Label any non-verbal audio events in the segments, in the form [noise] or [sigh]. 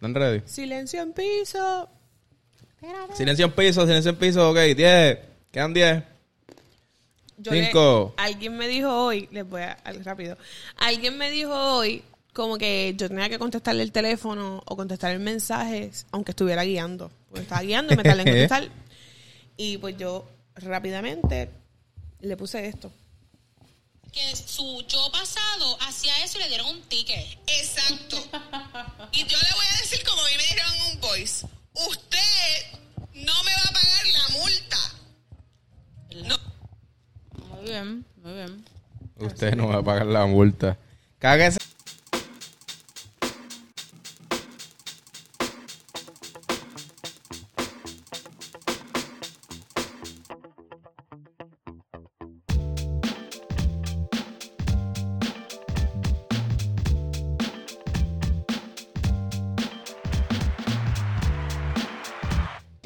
¿Están ready? Silencio en piso. Silencio en piso, silencio en piso, ok, 10. Quedan 10. Yo le- Cinco. alguien me dijo hoy, les voy a rápido. Alguien me dijo hoy como que yo tenía que contestarle el teléfono o contestar el mensaje aunque estuviera guiando. Porque estaba guiando y me tardé en [laughs] contestar. Y pues yo rápidamente le puse esto. Que su yo pasado hacía eso y le dieron un ticket. Exacto. [laughs] Y yo le voy a decir como a mí me dijeron en un voice, usted no me va a pagar la multa. No. Muy bien, muy bien. Usted no va a pagar la multa. Cáguese.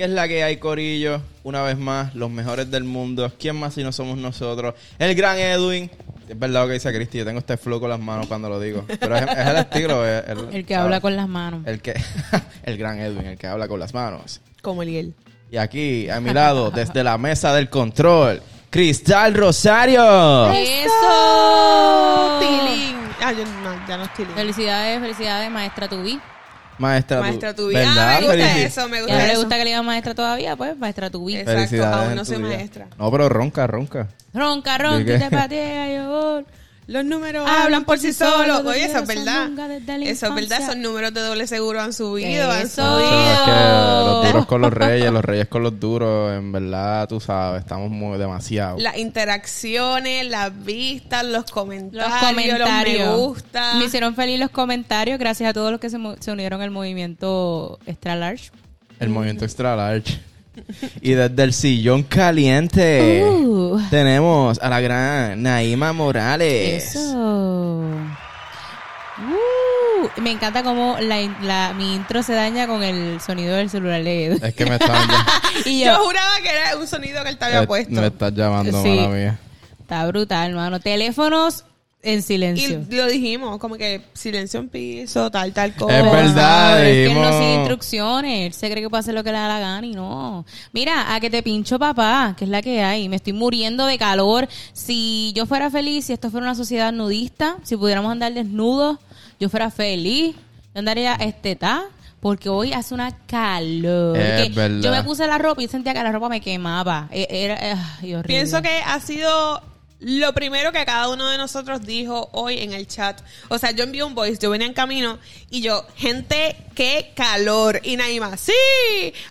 ¿Qué es la que hay, Corillo? Una vez más, los mejores del mundo. ¿Quién más si no somos nosotros? El gran Edwin. Es verdad lo que dice Cristi, yo tengo este flow con las manos cuando lo digo. Pero es, es el estilo. es- el, El que ¿sabes? habla con las manos. El que... [laughs] el gran Edwin, el que habla con las manos. Como Eliel. Y aquí, a mi lado, [laughs] desde la mesa del control, Cristal Rosario. ¡Eso! Tilín. Ah, yo no, ya no es Tilín. Felicidades, felicidades, maestra Tubi. Maestra, Maestra tu tu vida. Ah, me gusta Felici- eso, me ¿Y gusta a no le gusta que le digan maestra todavía? Pues, maestra Tubi. Exacto, Felicidades aún no soy maestra. No, pero ronca, ronca. Ronca, ronca, ¿De y te patea, yo. Los números hablan por sí solos. Oye, eso es verdad. Eso es verdad. Esos números de doble seguro han subido. Han subido. es que los duros con los [laughs] reyes, los reyes con los duros, en verdad, tú sabes, estamos muy demasiado. Las interacciones, las vistas, los comentarios, Los comentarios. los me gusta. Me hicieron feliz los comentarios. Gracias a todos los que se, se unieron al movimiento Extra Large. El movimiento extra large. Y desde el sillón caliente Uh. tenemos a la gran Naima Morales. Eso. Uh, me encanta cómo la, mi intro se daña con el sonido del celular de Edu. Es que me estaban [laughs] y Yo yo, juraba que era un sonido que él te había eh, puesto. me estás llamando, Sí. mala mía. está brutal, hermano. Teléfonos en Y silencio. lo dijimos, como que silencio en piso, tal, tal cosa. Es verdad, es que él no sigue instrucciones. Él se cree que puede hacer lo que le da la gana y no. Mira, a que te pincho papá, que es la que hay. Me estoy muriendo de calor. Si yo fuera feliz, si esto fuera una sociedad nudista, si pudiéramos andar desnudos, yo fuera feliz. Yo andaría estetá. Porque hoy hace una calor. Es Que verdad. Yo me puse la ropa y sentía que la ropa me quemaba. E- Era, ay, horrible. Pienso que ha sido lo primero que cada uno de nosotros dijo hoy en el chat. O sea, yo envié un voice, yo venía en camino y yo, gente, qué calor. Y Naima, sí,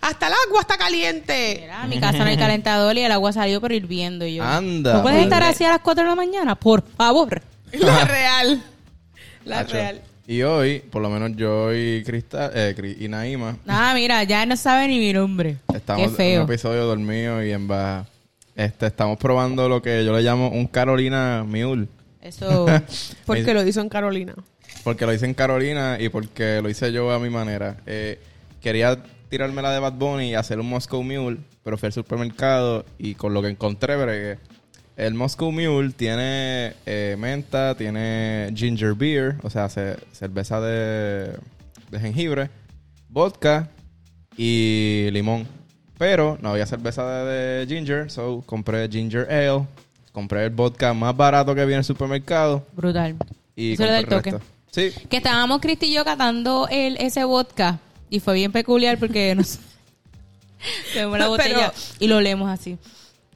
hasta el agua está caliente. Mira, mi casa no hay calentador y el agua salió pero hirviendo. Y yo, Anda, ¿No puedes madre. estar así a las 4 de la mañana? Por favor. La real. La real. Y hoy, por lo menos yo y Cristal, eh, y Naima, Ah, mira, ya no sabe ni mi nombre. estamos Qué en un feo. episodio dormido y en baja. Este, estamos probando lo que yo le llamo un Carolina Mule. Eso. [laughs] Porque lo hizo en Carolina. Porque lo hice en Carolina y porque lo hice yo a mi manera. Eh, quería tirarme la de Bad Bunny y hacer un Moscow Mule, pero fui al supermercado y con lo que encontré bregué. El Moscow Mule tiene eh, menta, tiene ginger beer, o sea, ce- cerveza de, de jengibre, vodka y limón. Pero no había cerveza de, de ginger, so compré ginger ale, compré el vodka más barato que había en el supermercado Brutal. y Eso le da el compré toque. resto. Sí, Que estábamos Cristi y yo catando el, ese vodka. Y fue bien peculiar porque [laughs] nos... Tenemos la [laughs] botella Pero- y lo leemos así.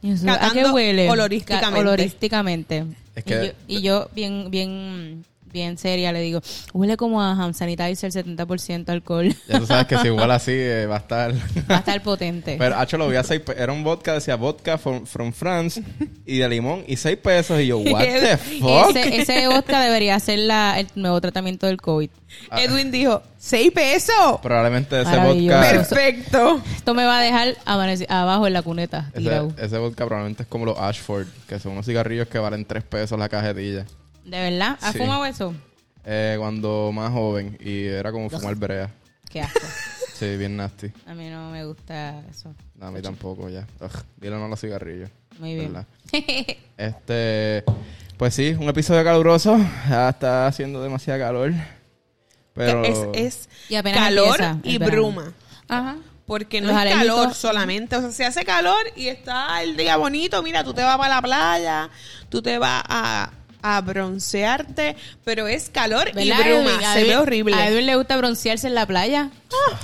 Y eso, ¿A qué huele? olorísticamente. Ca- Olorísticamente. Es Y que- yo- y, yo, bien, bien, bien seria, le digo, huele como a hand sanitizer, 70% alcohol. Ya tú sabes que si [laughs] igual así eh, va a estar. Va a estar potente. Pero, hacho, lo vi a seis pe- Era un vodka, decía vodka from, from France y de limón y seis pesos. Y yo, [laughs] what the fuck? ese, ese vodka debería ser la, el nuevo tratamiento del COVID. Ah. Edwin dijo, ¿seis pesos? Probablemente ese vodka. Perfecto. Esto me va a dejar abajo en la cuneta. Ese, ese vodka probablemente es como los Ashford, que son unos cigarrillos que valen tres pesos la cajetilla. ¿De verdad? ¿Has Sí. fumado eso? Eh, cuando más joven y era como fumar brea. Qué asco. [laughs] Sí, bien nasty. A mí no me gusta eso. No, a mí tampoco ya. Ugh, dile no a los cigarrillos. Muy bien. ¿verdad? [laughs] Este, pues sí, un episodio caluroso. Ya está haciendo demasiada calor. Pero- es, es Y apenas calor empieza el y verano. bruma. Ajá. Porque no Los es alérgicos. calor solamente. O sea, si hace calor y está el día bonito, mira, tú te vas para la playa, tú te vas a, a broncearte, pero es calor y ¿Verdad, bruma. Edwin? Se ve horrible. A Edwin le gusta broncearse en la playa.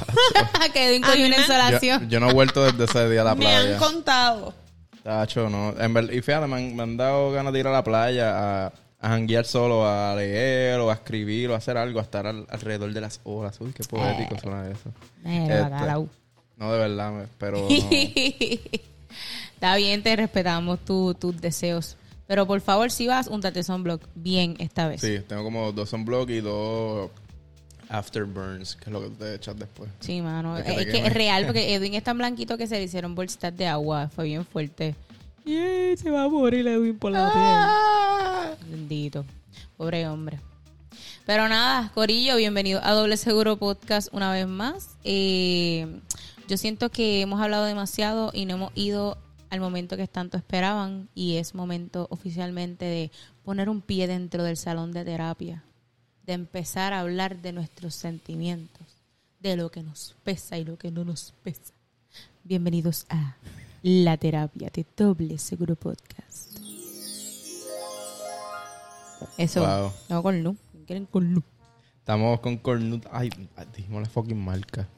[laughs] que Edwin cogió una insolación. Yo, yo no he vuelto desde ese día a la Me han playa. contado. Tacho, no. En ver- y fíjate, me han, me han dado ganas de ir a la playa a, a janguear solo, a leer o a escribir o a hacer algo, a estar al- alrededor de las olas. Uy, qué Eh. poético suena eso. Este, no, de verdad, pero [laughs] no. Está bien, te respetamos tu- tus deseos. Pero por favor, si vas, untate sunblock bien esta vez. Sí, tengo como dos sunblock y dos afterburns, que es lo que te echas después. Sí, mano. Es que Es, que real porque [laughs] Edwin es tan blanquito que se le hicieron bolsitas de agua. Fue bien fuerte. Y se va a morir Edwin por la piel. Bendito. Pobre hombre. Pero nada, Corillo, bienvenido a Doble Seguro Podcast una vez más. Eh, yo siento que hemos hablado demasiado y no hemos ido al momento que tanto esperaban y es momento oficialmente de poner un pie dentro del salón de terapia, de empezar a hablar de nuestros sentimientos, de lo que nos pesa y lo que no nos pesa. Bienvenidos a La Terapia de Doble Seguro Podcast. Eso. Wow. No con Lu. Quieren con Lu. Estamos con Cornut. Ay, dijimos la fucking marca.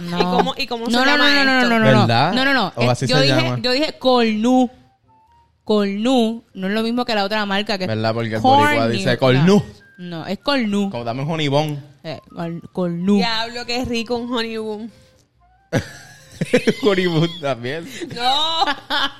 No. ¿Y cómo- y cómo se no, no, llama no, no, no, esto? no, no, no. ¿Verdad? No, no, no. ¿O Eh, así yo se dije, llama? yo dije Colnu. Colnu no es lo mismo que la otra marca que es ¿Verdad? Porque el boricua dice No. Colnu. No, es Colnu. Como dame un honibón. Eh, col- Colnu. Diablo, que rico un honey boom. [laughs] Honeyboon también. No,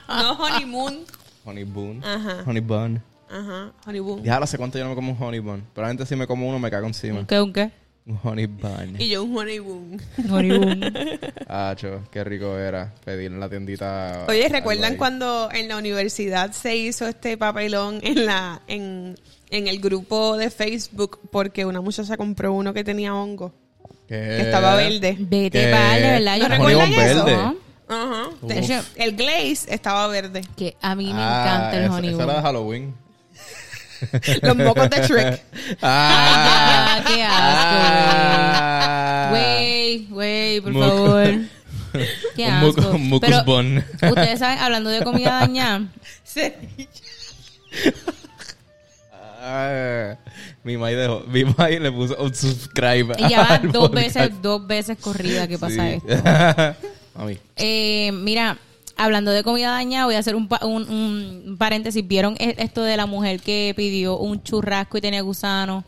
no honeymoon. Honeyboon. Ajá. Honeyboon. Ajá, honey boom. Ya no sé cuánto yo no me como un honeyboon. Probablemente si me como uno me cago encima. ¿Un qué, un qué? Un honeyboon. Y yo un honey boom. Honeyboom. [laughs] Acho, qué rico era pedir en la tiendita. Oye, ¿recuerdan cuando en la universidad se hizo este papelón en la en, en el grupo de Facebook porque una muchacha compró uno que tenía hongo, ¿Qué? que estaba verde? Vete, ¿Qué? vale, ¿verdad? Yo ¿No recuerdo recuerdan eso? verde. ¿no? Ajá. El glaze estaba verde. que a mí me Ah, encanta el esa- honeyboom. Esa era de Halloween. [laughs] Los mocos de Shrek. [laughs] ah, [laughs] Ah, qué Ah. asco, güey. Güey, güey, por Muco. favor. Qué Un asco. un mucus Pero, bun. ustedes saben, hablando de comida dañada, Ah, mi mai dejó, mi mai le puso un subscribe. y ya dos podcast. veces, dos veces corrida que pasa Sí. esto. Mami, Eh, mira, hablando de comida dañada, voy a hacer un, pa- un, un paréntesis. ¿Vieron e- esto de la mujer que pidió un churrasco y tenía gusano?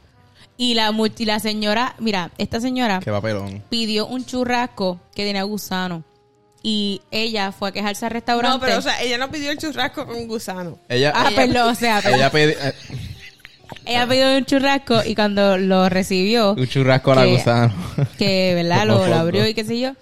Y la, y la señora, mira, esta señora qué papelón. pidió un churrasco que tenía gusano. Y ella fue a quejarse al restaurante. No, pero o sea, ella no pidió el churrasco con gusano. Ella, ah, perdón, o sea, ella pidió eh, ella pidió un churrasco y cuando lo recibió, un churrasco a la gusano. que verdad [laughs] lo, lo abrió y qué sé yo,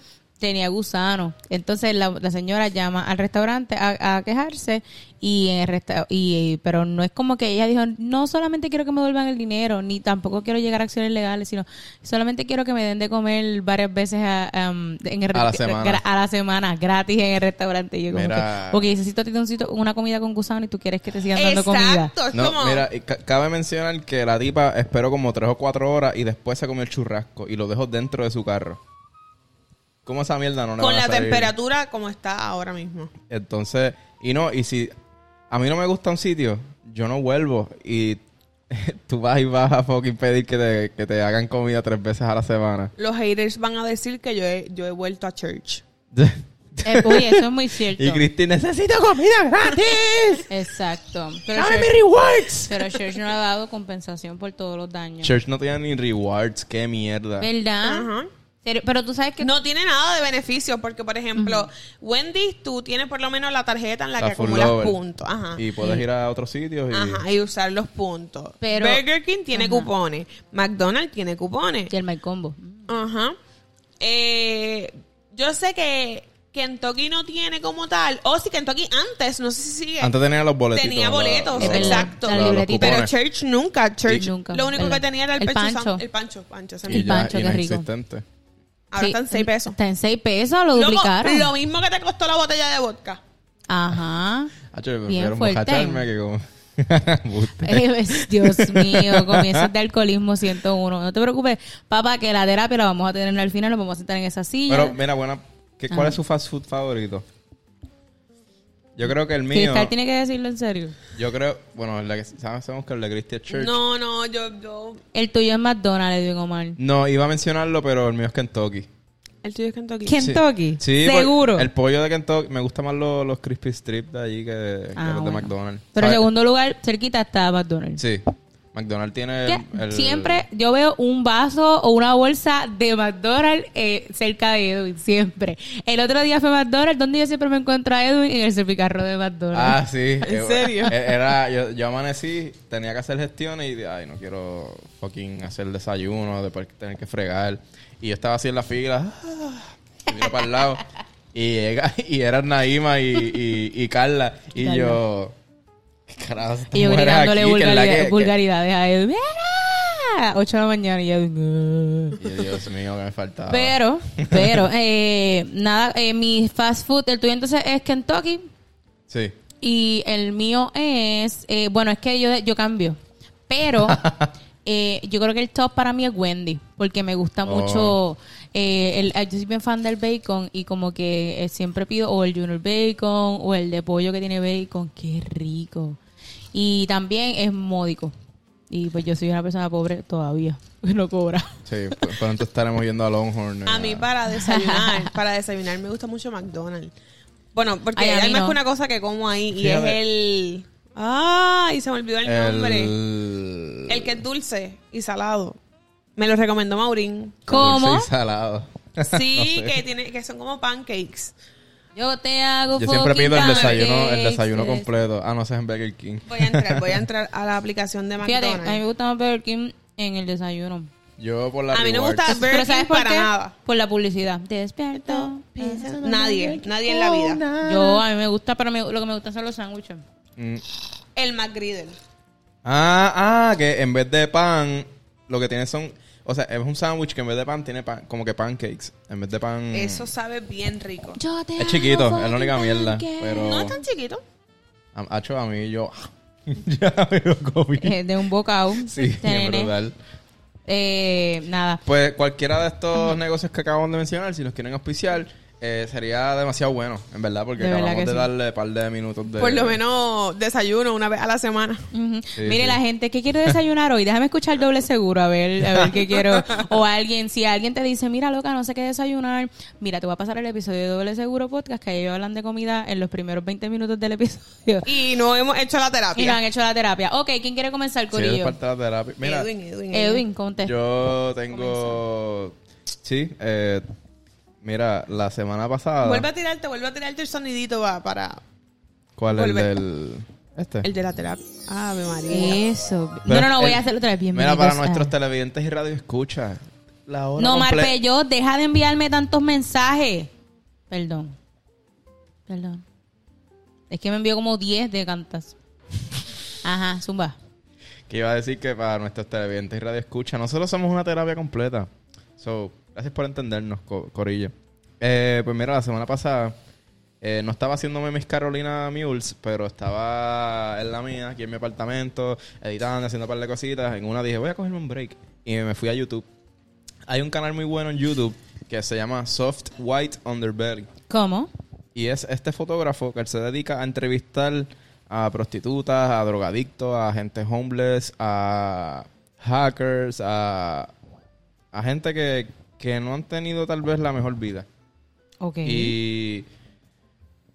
tenía gusano. Entonces la, la señora llama al restaurante a, a quejarse y en el resta- y pero no es como que ella dijo, no solamente quiero que me devuelvan el dinero, ni tampoco quiero llegar a acciones legales, sino solamente quiero que me den de comer varias veces a, um, en el A la semana. a la semana, gratis en el restaurante. Y yo como Mira. que, porque necesito a ti un sitio- una comida con gusano y tú quieres que te sigan dando comida. Exacto, es No, como... mira, cabe mencionar que la tipa esperó como tres o cuatro horas y después se comió el churrasco y lo dejó dentro de su carro. ¿Cómo esa mierda no le con van a la salir? temperatura como está ahora mismo. Entonces, y no, y si a mí no me gusta un sitio, yo no vuelvo y [laughs] tú vas y vas a fucking pedir que te, que te hagan comida tres veces a la semana. Los haters van a decir que yo he, yo he vuelto a church. [laughs] Eh, oye, eso es muy cierto. y Cristi, necesito comida gratis. [laughs] Exacto. Pero ¡Dame Church- mis rewards! Pero Church no ha dado compensación por todos los daños. Church no tiene ni rewards, qué mierda. ¿Verdad? Ajá. Pero tú sabes que... No tiene nada de beneficios porque, por ejemplo, Wendy's, tú tienes por lo menos la tarjeta en la, La que acumulas lover. puntos. Ajá. Y puedes ir a otros sitios y... Ajá, y usar los puntos. Pero- Burger King tiene Ajá. cupones. McDonald's tiene cupones. Y el My Combo. Ajá. Eh, yo sé que Kentucky no tiene como tal. O si Kentucky antes, no sé si sigue. Antes tenía los boletitos. Tenía boletos, exacto. la. Pero. Church nunca. Church Y- Nunca, Lo único verdad. que tenía era el, El pecho pancho. san- El pancho, pancho. se me Y El pancho, qué rico. Ahora Sí, están 6 pesos. Está en 6 pesos, lo duplicaron. lo mismo que te costó la botella de vodka. Ajá. Hacho, yo Bien fuerte. que como... [laughs] Eh, es- Dios mío, comienzos de alcoholismo 101. No te preocupes, papá, que la terapia la vamos a tener al final, nos vamos a sentar en esa silla. Pero mira, buena, ¿qué, ¿cuál Ajá. es su fast food favorito? Yo creo que el mío, Cristal tiene que decirlo en serio. yo creo, bueno, el de, sabemos sabemos que el de Christian Church. No, no, yo, yo. El tuyo es McDonald's, Edwin Omar. No, iba a mencionarlo, pero el mío es Kentucky. El tuyo es Kentucky. Kentucky. Sí, Seguro. El pollo de Kentucky, me gusta más los, los crispy strips de allí que, que Ah, los de bueno. McDonald's. Pero en segundo lugar, cerquita está McDonald's. Sí, McDonald's tiene el, el- Siempre yo veo un vaso o una bolsa de McDonald's eh, cerca de Edwin, siempre. El otro día fue McDonald's, donde yo siempre me encuentro a Edwin en el servicarro de McDonald's. Ah, [laughs] sí. ¿En serio? Eh, Era, yo, yo amanecí, tenía que hacer gestiones y, ay, no quiero fucking hacer desayuno, después tener que fregar. Y yo estaba así en la fila, ah, miro para el lado. [laughs] Y llega, y eran Naima y, y, y Carla. Y Carla. yo, ¿qué carajo y yo gritándole vulgaridad- que- vulgaridades a Edwin. ¡Mira! 8 de la mañana. Y yo, Dios mío, que me faltaba. Pero, [laughs] pero, eh, nada, eh, mi fast food, el tuyo entonces es Kentucky Sí. y el mío es, eh, bueno, es que yo, yo cambio, pero [laughs] eh, yo creo que el top para mí es Wendy, porque me gusta Oh. mucho, eh, el, yo soy bien fan del bacon y como que eh, siempre pido o el Junior Bacon o el de pollo que tiene bacon, qué rico. Y también es módico. Y pues yo soy una persona pobre todavía, [laughs] que no cobra. Sí, pr- pronto estaremos yendo a Longhorn. eh, A mí para desayunar, [laughs] para desayunar me gusta mucho McDonald's. Bueno, porque Ay, hay más no. que una cosa que como ahí y es el... ¡Ay! Se me olvidó el, nombre. el... El que es dulce y salado. Me lo recomendó Maurín. ¿Cómo? Dulce y salado. [laughs] Sí, No sé. que tiene que son como pancakes. Yo te hago Yo siempre pido el desayuno, el desayuno completo. Ah, no, ese es en Burger King. Voy a entrar, voy a [laughs] entrar a la aplicación de Fíjate, a mí me McDonald's. gusta más Burger King en el desayuno. Yo por la A mí no me gusta Burger Pero ¿sabes King para qué? nada. Por la publicidad. Despierto. Nadie, nadie en la vida. Yo, a mí me gusta, pero me- lo que me gustan son los sándwiches. Mm. El McGriddle. Ah, ah, que en vez de pan, lo que tiene son... O sea, es un sándwich que en vez de pan tiene pan, como que pancakes. En vez de pan... Eso sabe bien rico. Yo te Es chiquito, es la única mierda. Pero... No es tan chiquito. A, Hacho, a mí yo... [laughs] ya me lo comí. Eh, de un bocado. Sí, es nene. brutal. Eh, nada. Pues cualquiera de estos negocios que acabamos de mencionar, si los quieren auspiciar, eh, sería demasiado bueno, en verdad, porque De verdad acabamos de sí. darle un par de minutos de... Por lo menos desayuno una vez a la semana. Sí, Mire, sí. la gente, ¿qué quiero desayunar hoy? Déjame escuchar doble seguro, a ver, a ver qué [laughs] quiero. O alguien, si alguien te dice, mira, loca, no sé qué desayunar, mira, te voy a pasar el episodio de doble seguro podcast, que ellos hablan de comida en los primeros 20 minutos del episodio. Y no hemos hecho la Y no han terapia. hecho la terapia. Ok, ¿quién quiere comenzar, Sí, es Corillo? parte de la terapia. Mira, Edwin, Edwin, Edwin, conte. yo tengo... Sí, eh, mira, la semana pasada... Vuelve a tirarte, vuelve a tirarte el sonidito va, para ¿Cuál es el del...? Este. el de la terapia. Ave María. Eso. Pero no, no, no, voy el- a hacerlo otra vez. Bienvenidos Mira, para a- nuestros televidentes y radio escucha, la hora No, Marpello, deja de enviarme tantos mensajes. Perdón. Perdón. Es que me envió como 10 de cantas. Ajá, zumba. Que iba a decir que para nuestros televidentes y radio escucha, nosotros somos una terapia completa. So, gracias por entendernos, co- Corillo. Eh, pues mira, la semana pasada eh, no estaba haciéndome mis Carolina Mules, pero estaba en la mía, aquí en mi apartamento, editando, haciendo un par de cositas. En una dije, voy a cogerme un break. Y me fui a YouTube. Hay un canal muy bueno en YouTube que se llama Soft White Underbelly. ¿Cómo? Y es este fotógrafo que se dedica a entrevistar a prostitutas, a drogadictos, a gente homeless, a hackers, a, a gente que, que no han tenido tal vez la mejor vida. Ok. Y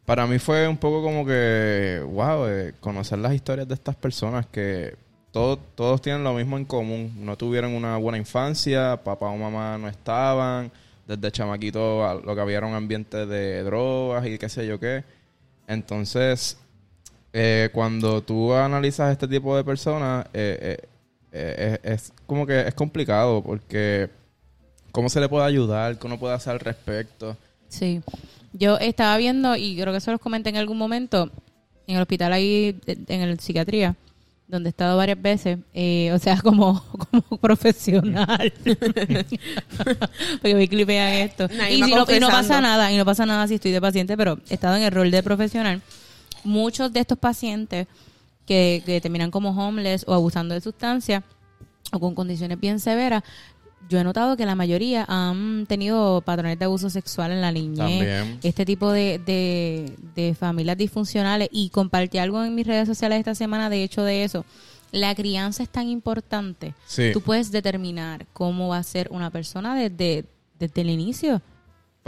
para mí fue un poco como que, wow, eh, conocer las historias de estas personas que todos, todos tienen lo mismo en común. No tuvieron una buena infancia, papá o mamá no estaban, desde chamaquito lo que había era un ambiente de drogas y qué sé yo qué. Entonces, eh, cuando tú analizas este tipo de personas, eh, es, es como que es complicado porque cómo se le puede ayudar, qué uno puede hacer al respecto. Sí. Yo estaba viendo, y creo que eso los comenté en algún momento, en el hospital ahí, en el psiquiatría, donde he estado varias veces, eh, o sea, [laughs] como, como profesional. [laughs] Porque me clipean esto. Y, si no, y no pasa nada, y no pasa nada si estoy de paciente, pero he estado en el rol de profesional. Muchos de estos pacientes que, que terminan como homeless o abusando de sustancias o con condiciones bien severas, yo he notado que la mayoría han tenido patrones de abuso sexual en la niñez, También. este tipo de, de, de familias disfuncionales y compartí algo en mis redes sociales esta semana de hecho de eso. La crianza es tan importante. Sí. Tú puedes determinar cómo va a ser una persona desde, desde el inicio.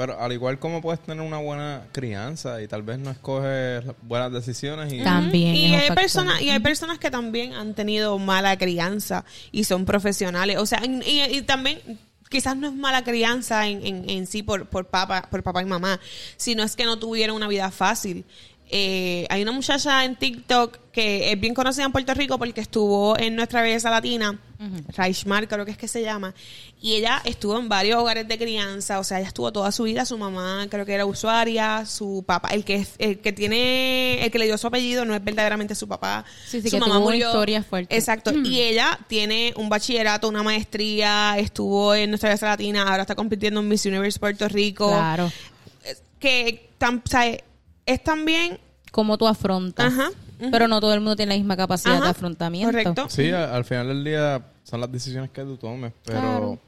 Pero al igual como puedes tener una buena crianza y tal vez no escoges buenas decisiones y... También. Y hay, personas, y hay personas que también han tenido mala crianza y son profesionales. O sea, y, y también quizás no es mala crianza en, en, en sí por, por, papá, por papá y mamá, sino es que no tuvieron una vida fácil. Eh, hay una muchacha en TikTok que es bien conocida en Puerto Rico porque estuvo en nuestra belleza latina, Raishmar creo que es que se llama, y ella estuvo en varios hogares de crianza, o sea, ella estuvo toda su vida, su mamá creo que era usuaria, su papá, el que es- el que tiene, el que le dio su apellido no es verdaderamente su papá, Sí, sí, su que tuvo una historia fuerte. Exacto, y ella tiene un bachillerato, una maestría, estuvo en nuestra belleza latina, ahora está compitiendo en Miss Universe Puerto Rico, Claro. que tam- o sea, es también Cómo tú afrontas. Ajá. Pero no todo el mundo tiene la misma capacidad Ajá, de afrontamiento. correcto. Sí, al final del día son las decisiones que tú tomes, pero... Claro.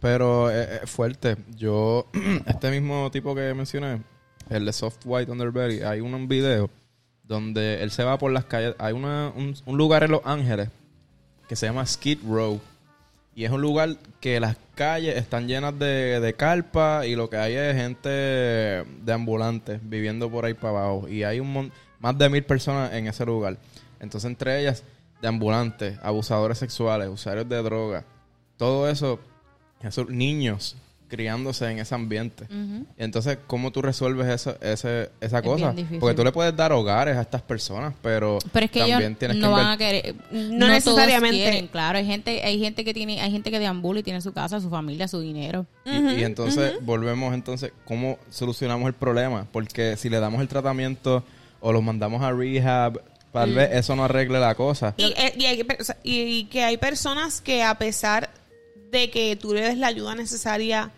Pero es, es fuerte. Yo, [clears throat] este mismo tipo que mencioné, el de Soft White Underbelly, hay un, un video donde él se va por las calles. Hay una, un, un lugar en Los Ángeles que se llama Skid Row. Y es un lugar que las calles están llenas de, de y lo que hay es gente de ambulantes viviendo por ahí para abajo. Y hay un más de mil personas en ese lugar. Entonces, entre ellas, de ambulantes, abusadores sexuales, usuarios de droga, todo eso, esos niños criándose en ese ambiente. Y entonces, ¿cómo tú resuelves eso, ese, esa Es cosa? Porque tú le puedes dar hogares a estas personas, pero, Pero es que también ellos tienes no que van a querer. No todos necesariamente. quieren, claro, hay gente, hay gente que tiene, hay gente que deambula y tiene su casa, su familia, su dinero. Y, y entonces volvemos entonces, ¿cómo solucionamos el problema? Porque si le damos el tratamiento o los mandamos a rehab, tal vez eso no arregle la cosa. Y, eh, y hay y que hay personas que a pesar de que tú le des la ayuda necesaria,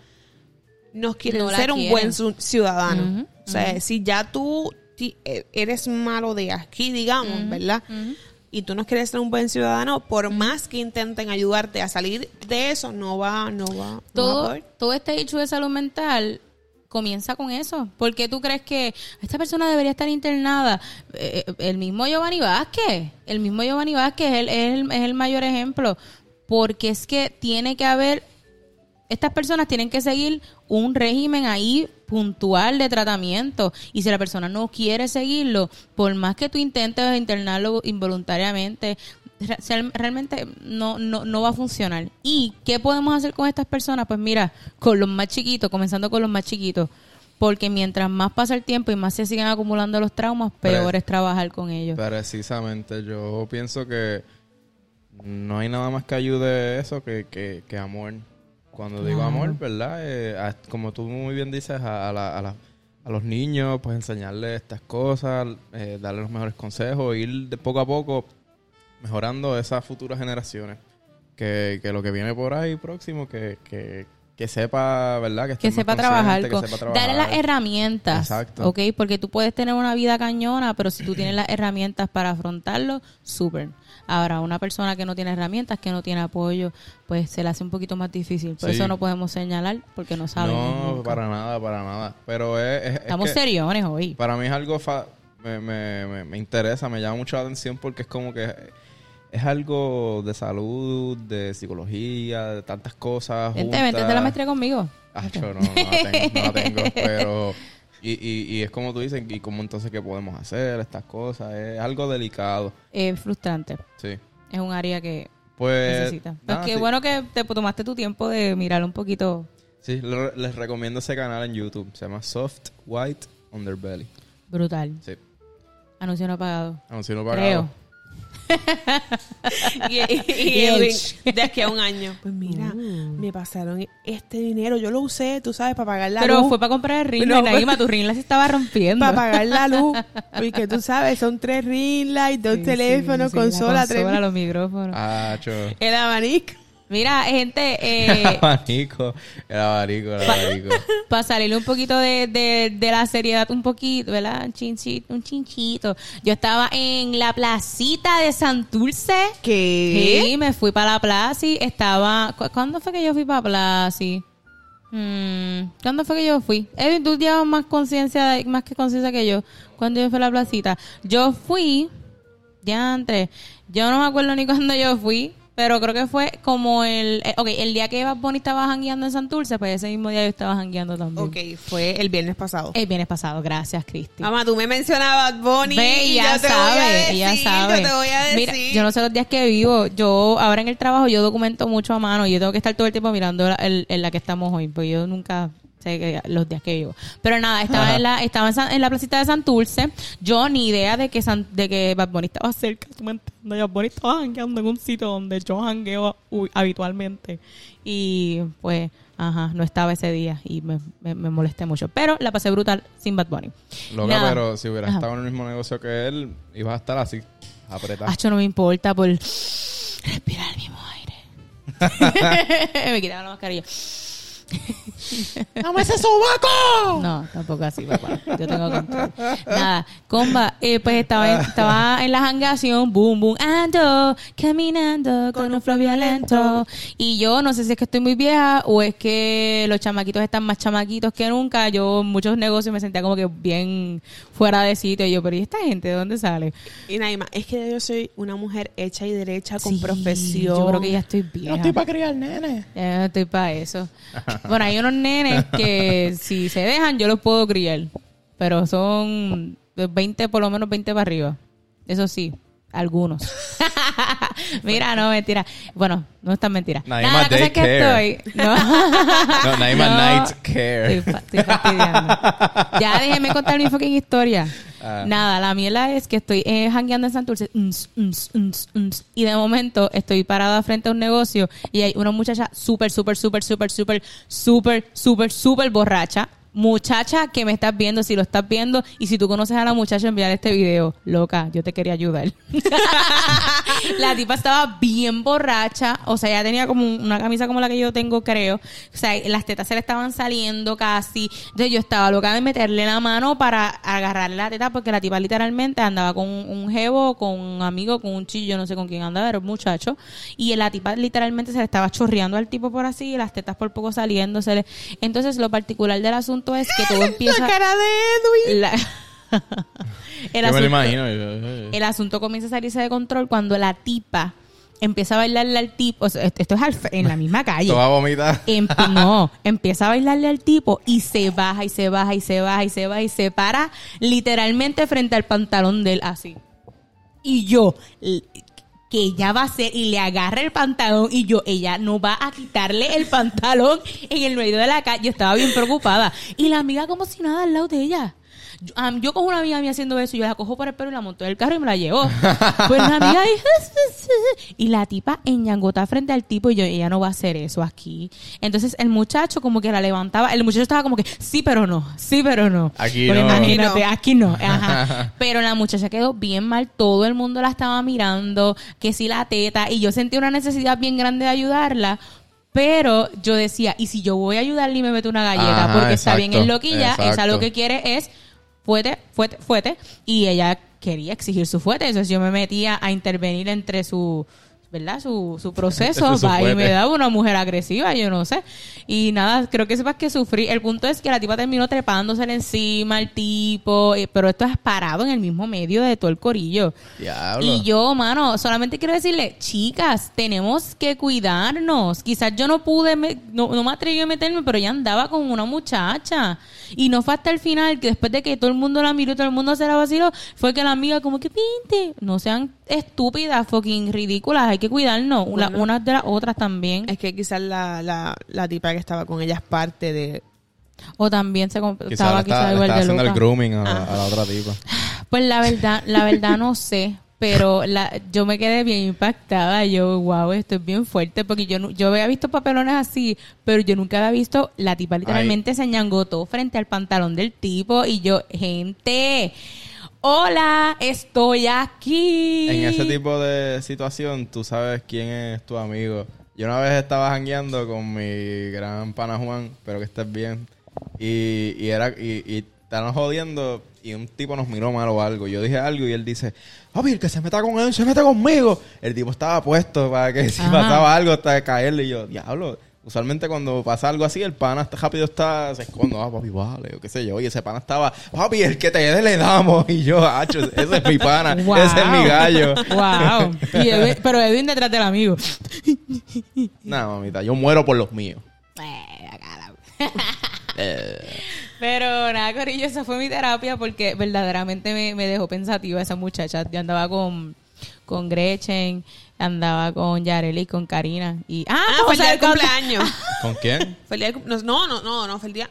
no quieren No ser un quieren. buen ciudadano. O sea, si ya tú eh, eres malo de aquí, digamos, ¿verdad? Y tú no quieres ser un buen ciudadano, por más que intenten ayudarte a salir de eso, no va, no va, no va a Todo, todo este hecho de salud mental comienza con eso. ¿Por qué tú crees que esta persona debería estar internada? Eh, eh, el mismo Giovanni Vázquez, el mismo Giovanni Vázquez es el, es el, es el mayor ejemplo. Porque es que tiene que haber, estas personas tienen que seguir un régimen ahí puntual de tratamiento. Y si la persona no quiere seguirlo, por más que tú intentes internarlo involuntariamente, re- real- realmente no, no, no va a funcionar. ¿Y qué podemos hacer con estas personas? Pues mira, con los más chiquitos, comenzando con los más chiquitos. Porque mientras más pasa el tiempo y más se siguen acumulando los traumas, peor es trabajar con ellos. Precisamente, yo pienso que no hay nada más que ayude eso que, que, que amor. Cuando digo amor, ¿verdad? Eh, a- como tú muy bien dices, a, a la- a la- a los niños, pues enseñarles estas cosas, eh, darles los mejores consejos, ir de poco a poco mejorando esas futuras generaciones. Que, que lo que viene por ahí próximo, que, que, sepa, ¿verdad? Que, sepa trabajar con que sepa darle las herramientas Exacto. ok porque tú puedes tener una vida cañona pero si tú tienes las herramientas para afrontarlo súper ahora una persona que no tiene herramientas que no tiene apoyo pues se le hace un poquito más difícil por Sí. eso no podemos señalar porque no sabemos No, nunca. para nada, para nada. Pero es, es- es estamos que- seriones hoy Para mí es algo fa- me, me, me, me interesa, me llama mucho la atención porque es como que es algo de salud, de psicología, de tantas cosas. vente vente de la maestría conmigo Acho, no, no la tengo, no la tengo, [laughs] pero... Y, y, y es como tú dices, ¿y cómo entonces qué podemos hacer? Estas cosas, es algo delicado, es frustrante sí. es un área que Pues... necesita pues nada, qué sí. bueno que te tomaste tu tiempo de mirar un poquito Sí, lo- les recomiendo ese canal en YouTube, se llama Soft White Underbelly. brutal Sí, anuncio no pagado anuncio no pagado. creo [laughs] Y, y- y Y de aquí a un año. Pues mira, me pasaron este dinero, yo lo usé, tú sabes, para pagar la Pero luz. fue para comprar el ring No, light, [laughs] Naima, tu ring light se estaba rompiendo. para pagar la luz. [laughs] Porque tú sabes, son tres ring lights, dos Sí, teléfonos, sí, sí, consola, la tres consola, los micrófonos. El abanico. Mira, gente, [laughs] El eh, abanico, el abanico, el abanico. [laughs] para salirle un poquito de, de, de la seriedad, un poquito, ¿verdad? Un chinchito, un chinchito. Yo estaba en la placita de Santurce. ¿Qué? Sí, me fui para la plaza y estaba... ¿cu- ¿Cuándo fue que yo fui para plaza? Hmm, ¿Cuándo fue que yo fui? Eh, tú llevas más conciencia, más que conciencia que yo. ¿Cuándo yo fui a la placita? Yo fui, ya antes, yo no me acuerdo ni cuándo yo fui, pero creo que fue como el, eh, ok, el día que Bad Bunny estaba jangueando en Santurce, pues ese mismo día yo estaba jangueando también. Ok, fue el viernes pasado. El viernes pasado, gracias, Cristi. Mamá, tú me mencionabas Bad Bunny Ve, y ya sabe, ya sabe. yo te voy a decir. Mira, yo no sé los días que vivo. Yo, ahora en el trabajo, yo documento mucho a mano. y Yo tengo que estar todo el tiempo mirando la, el- en la que estamos hoy, porque yo nunca sé los días que vivo. Pero nada, estaba en la, estaba en, San- en la placita de Santurce. Yo ni idea de que San- de que Bad Bunny estaba cerca. ¿Tú me entiendes? Bad Bunny estaba jangueando en un sitio donde yo jangueo habitualmente. Y pues, ajá, no estaba ese día y me, me, me molesté mucho. Pero la pasé brutal sin Bad Bunny. Loca, Nada. pero si hubieras estado en el mismo negocio que él, ibas a estar así, apretado. Hacho, no me importa por respirar el mismo aire. [laughs] [laughs] me quitaba la mascarilla. [laughs] ¡Dame ese sobaco! No, tampoco así, papá. Yo tengo control. Nada, comba, eh, pues estaba en, estaba en la jangación, boom, boom, ando, caminando con un flow violento. Y yo no sé si es que estoy muy vieja o es que los chamaquitos están más chamaquitos que nunca. Yo en muchos negocios me sentía como que bien fuera de sitio. Y yo, pero ¿y esta gente de dónde sale? Y Naima, es que yo soy una mujer hecha y derecha con Sí, profesión. Yo creo que ya estoy vieja. para criar nene. Ya no estoy para eso. Bueno, hay unos nenes que si se dejan, yo los puedo criar. Pero son de 20, por lo menos 20 para arriba. Eso sí, algunos. [laughs] Mira, no, mentira. Bueno, no es tan mentira. Nada, la cosa es que Daycare. estoy. No, [laughs] No. Night Care. Estoy, fa- estoy fastidiando. Ya déjeme contar mi fucking historia. Ah. Nada, la miela es que estoy eh, jangueando en Santurce ns, ns, ns, ns, y de momento estoy parada frente a un negocio y hay una muchacha súper, súper, súper, súper, súper, súper, súper, súper borracha. Muchacha que me estás viendo, si lo estás viendo y si tú conoces a la muchacha, enviar este video. Loca, yo te quería ayudar. [laughs] la tipa estaba bien borracha, o sea, ella tenía como un- una camisa como la que yo tengo, creo. O sea, las tetas se le estaban saliendo casi. Entonces yo estaba loca de meterle la mano para agarrarle la teta porque la tipa literalmente andaba con un, un jevo, con un amigo, con un chillo, no sé con quién andaba, era un muchacho. Y la tipa literalmente se le estaba chorreando al tipo por así y las tetas por poco saliéndosele. Entonces lo particular del asunto es que todo [laughs] empieza... La cara de Edwin. La- [laughs] el, Yo me lo asunto, imagino. yo- el asunto comienza a salirse de control cuando la tipa empieza a bailarle al tipo. o sea, esto es al en la misma calle. Toda vomitar. Emp- no, empieza a bailarle al tipo y se baja y se baja y se baja y se baja y se para literalmente frente al pantalón de él así. Y yo, que ella va a hacer y le agarra el pantalón y yo, ella no va a quitarle el [laughs] pantalón en el medio de la calle. Yo estaba bien preocupada. Y la amiga como si nada al lado de ella. Yo, yo cojo una amiga mía haciendo eso y yo la cojo por el pelo y la monto en el carro y me la llevo. Pues la amiga ahí, y la tipa enñangota frente al tipo y yo, ella no va a hacer eso aquí. Entonces el muchacho como que la levantaba, el muchacho estaba como que, sí pero no, sí pero no. Aquí no. imagínate, aquí no. Ajá. [laughs] Pero la muchacha quedó bien mal, todo el mundo la estaba mirando, que sí la teta, y yo sentí una necesidad bien grande de ayudarla. Pero yo decía, ¿y si yo voy a ayudarle y me meto una galleta? Ajá, Porque está bien en loquilla, ella lo que quiere es fuete, fuete, fuete. Y ella quería exigir su fuete. Entonces yo me metía a intervenir entre su, ¿verdad? Su, su proceso. [laughs] Va, y me daba una mujer agresiva, yo no sé. Y nada, creo que sepas que sufrí. El punto es que la tipa terminó trepándosele encima al tipo. eh, Pero esto es parado en el mismo medio de todo el corillo. Diablo. Y yo, mano, solamente quiero decirle, chicas, tenemos que cuidarnos. Quizás yo no pude, me- no, no me atreví a meterme, pero ella andaba con una muchacha. Y no fue hasta el final, que después de que todo el mundo la miró y todo el mundo se la vaciló, fue que la amiga como que pinte. No sean estúpidas, fucking ridículas, hay que cuidarnos. Bueno. unas de las otras también. Es que quizás la, la, la tipa que estaba con ella es parte de... O también se Quizás estaba quizás igual de haciendo el loca. grooming a, a la otra tipa. Pues la verdad, la verdad no sé, pero la, yo me quedé bien impactada. Yo, wow, esto es bien fuerte porque yo yo había visto papelones así, pero yo nunca había visto la tipa literalmente se ñangotó frente al pantalón del tipo y yo, gente, hola, estoy aquí. En ese tipo de situación, tú sabes quién es tu amigo Yo una vez estaba jangueando con mi gran pana Juan, espero que estés bien. Y, y era, y, y estaban jodiendo y un tipo nos miró mal o algo. Yo dije algo y él dice, papi, el que se meta con él, se mete conmigo. El tipo estaba puesto para que [laughs] si Ajá. pasaba algo hasta caerle. Y yo, diablo. Usualmente cuando pasa algo así, el pana está rápido está, se esconde, ah, papi, vale, o qué sé yo. Y ese pana estaba, papi, el que te dé le damos. [laughs] Y yo, hacho, ese es mi pana, Wow. [laughs] ese es mi gallo. Wow. Y Edwin- pero Edwin detrás del amigo. Nah, mamita, yo muero por los míos. Pero nada, Corillo, esa fue mi terapia porque verdaderamente me, me dejó pensativa esa muchacha. Yo andaba con, con Gretchen, andaba con Yareli y con Karina. Y, ah, Ah, ¿cómo fue el día del cumpleaños. [laughs] ¿Con quién? Fue el día del cum- no, no, no, no, fue el día.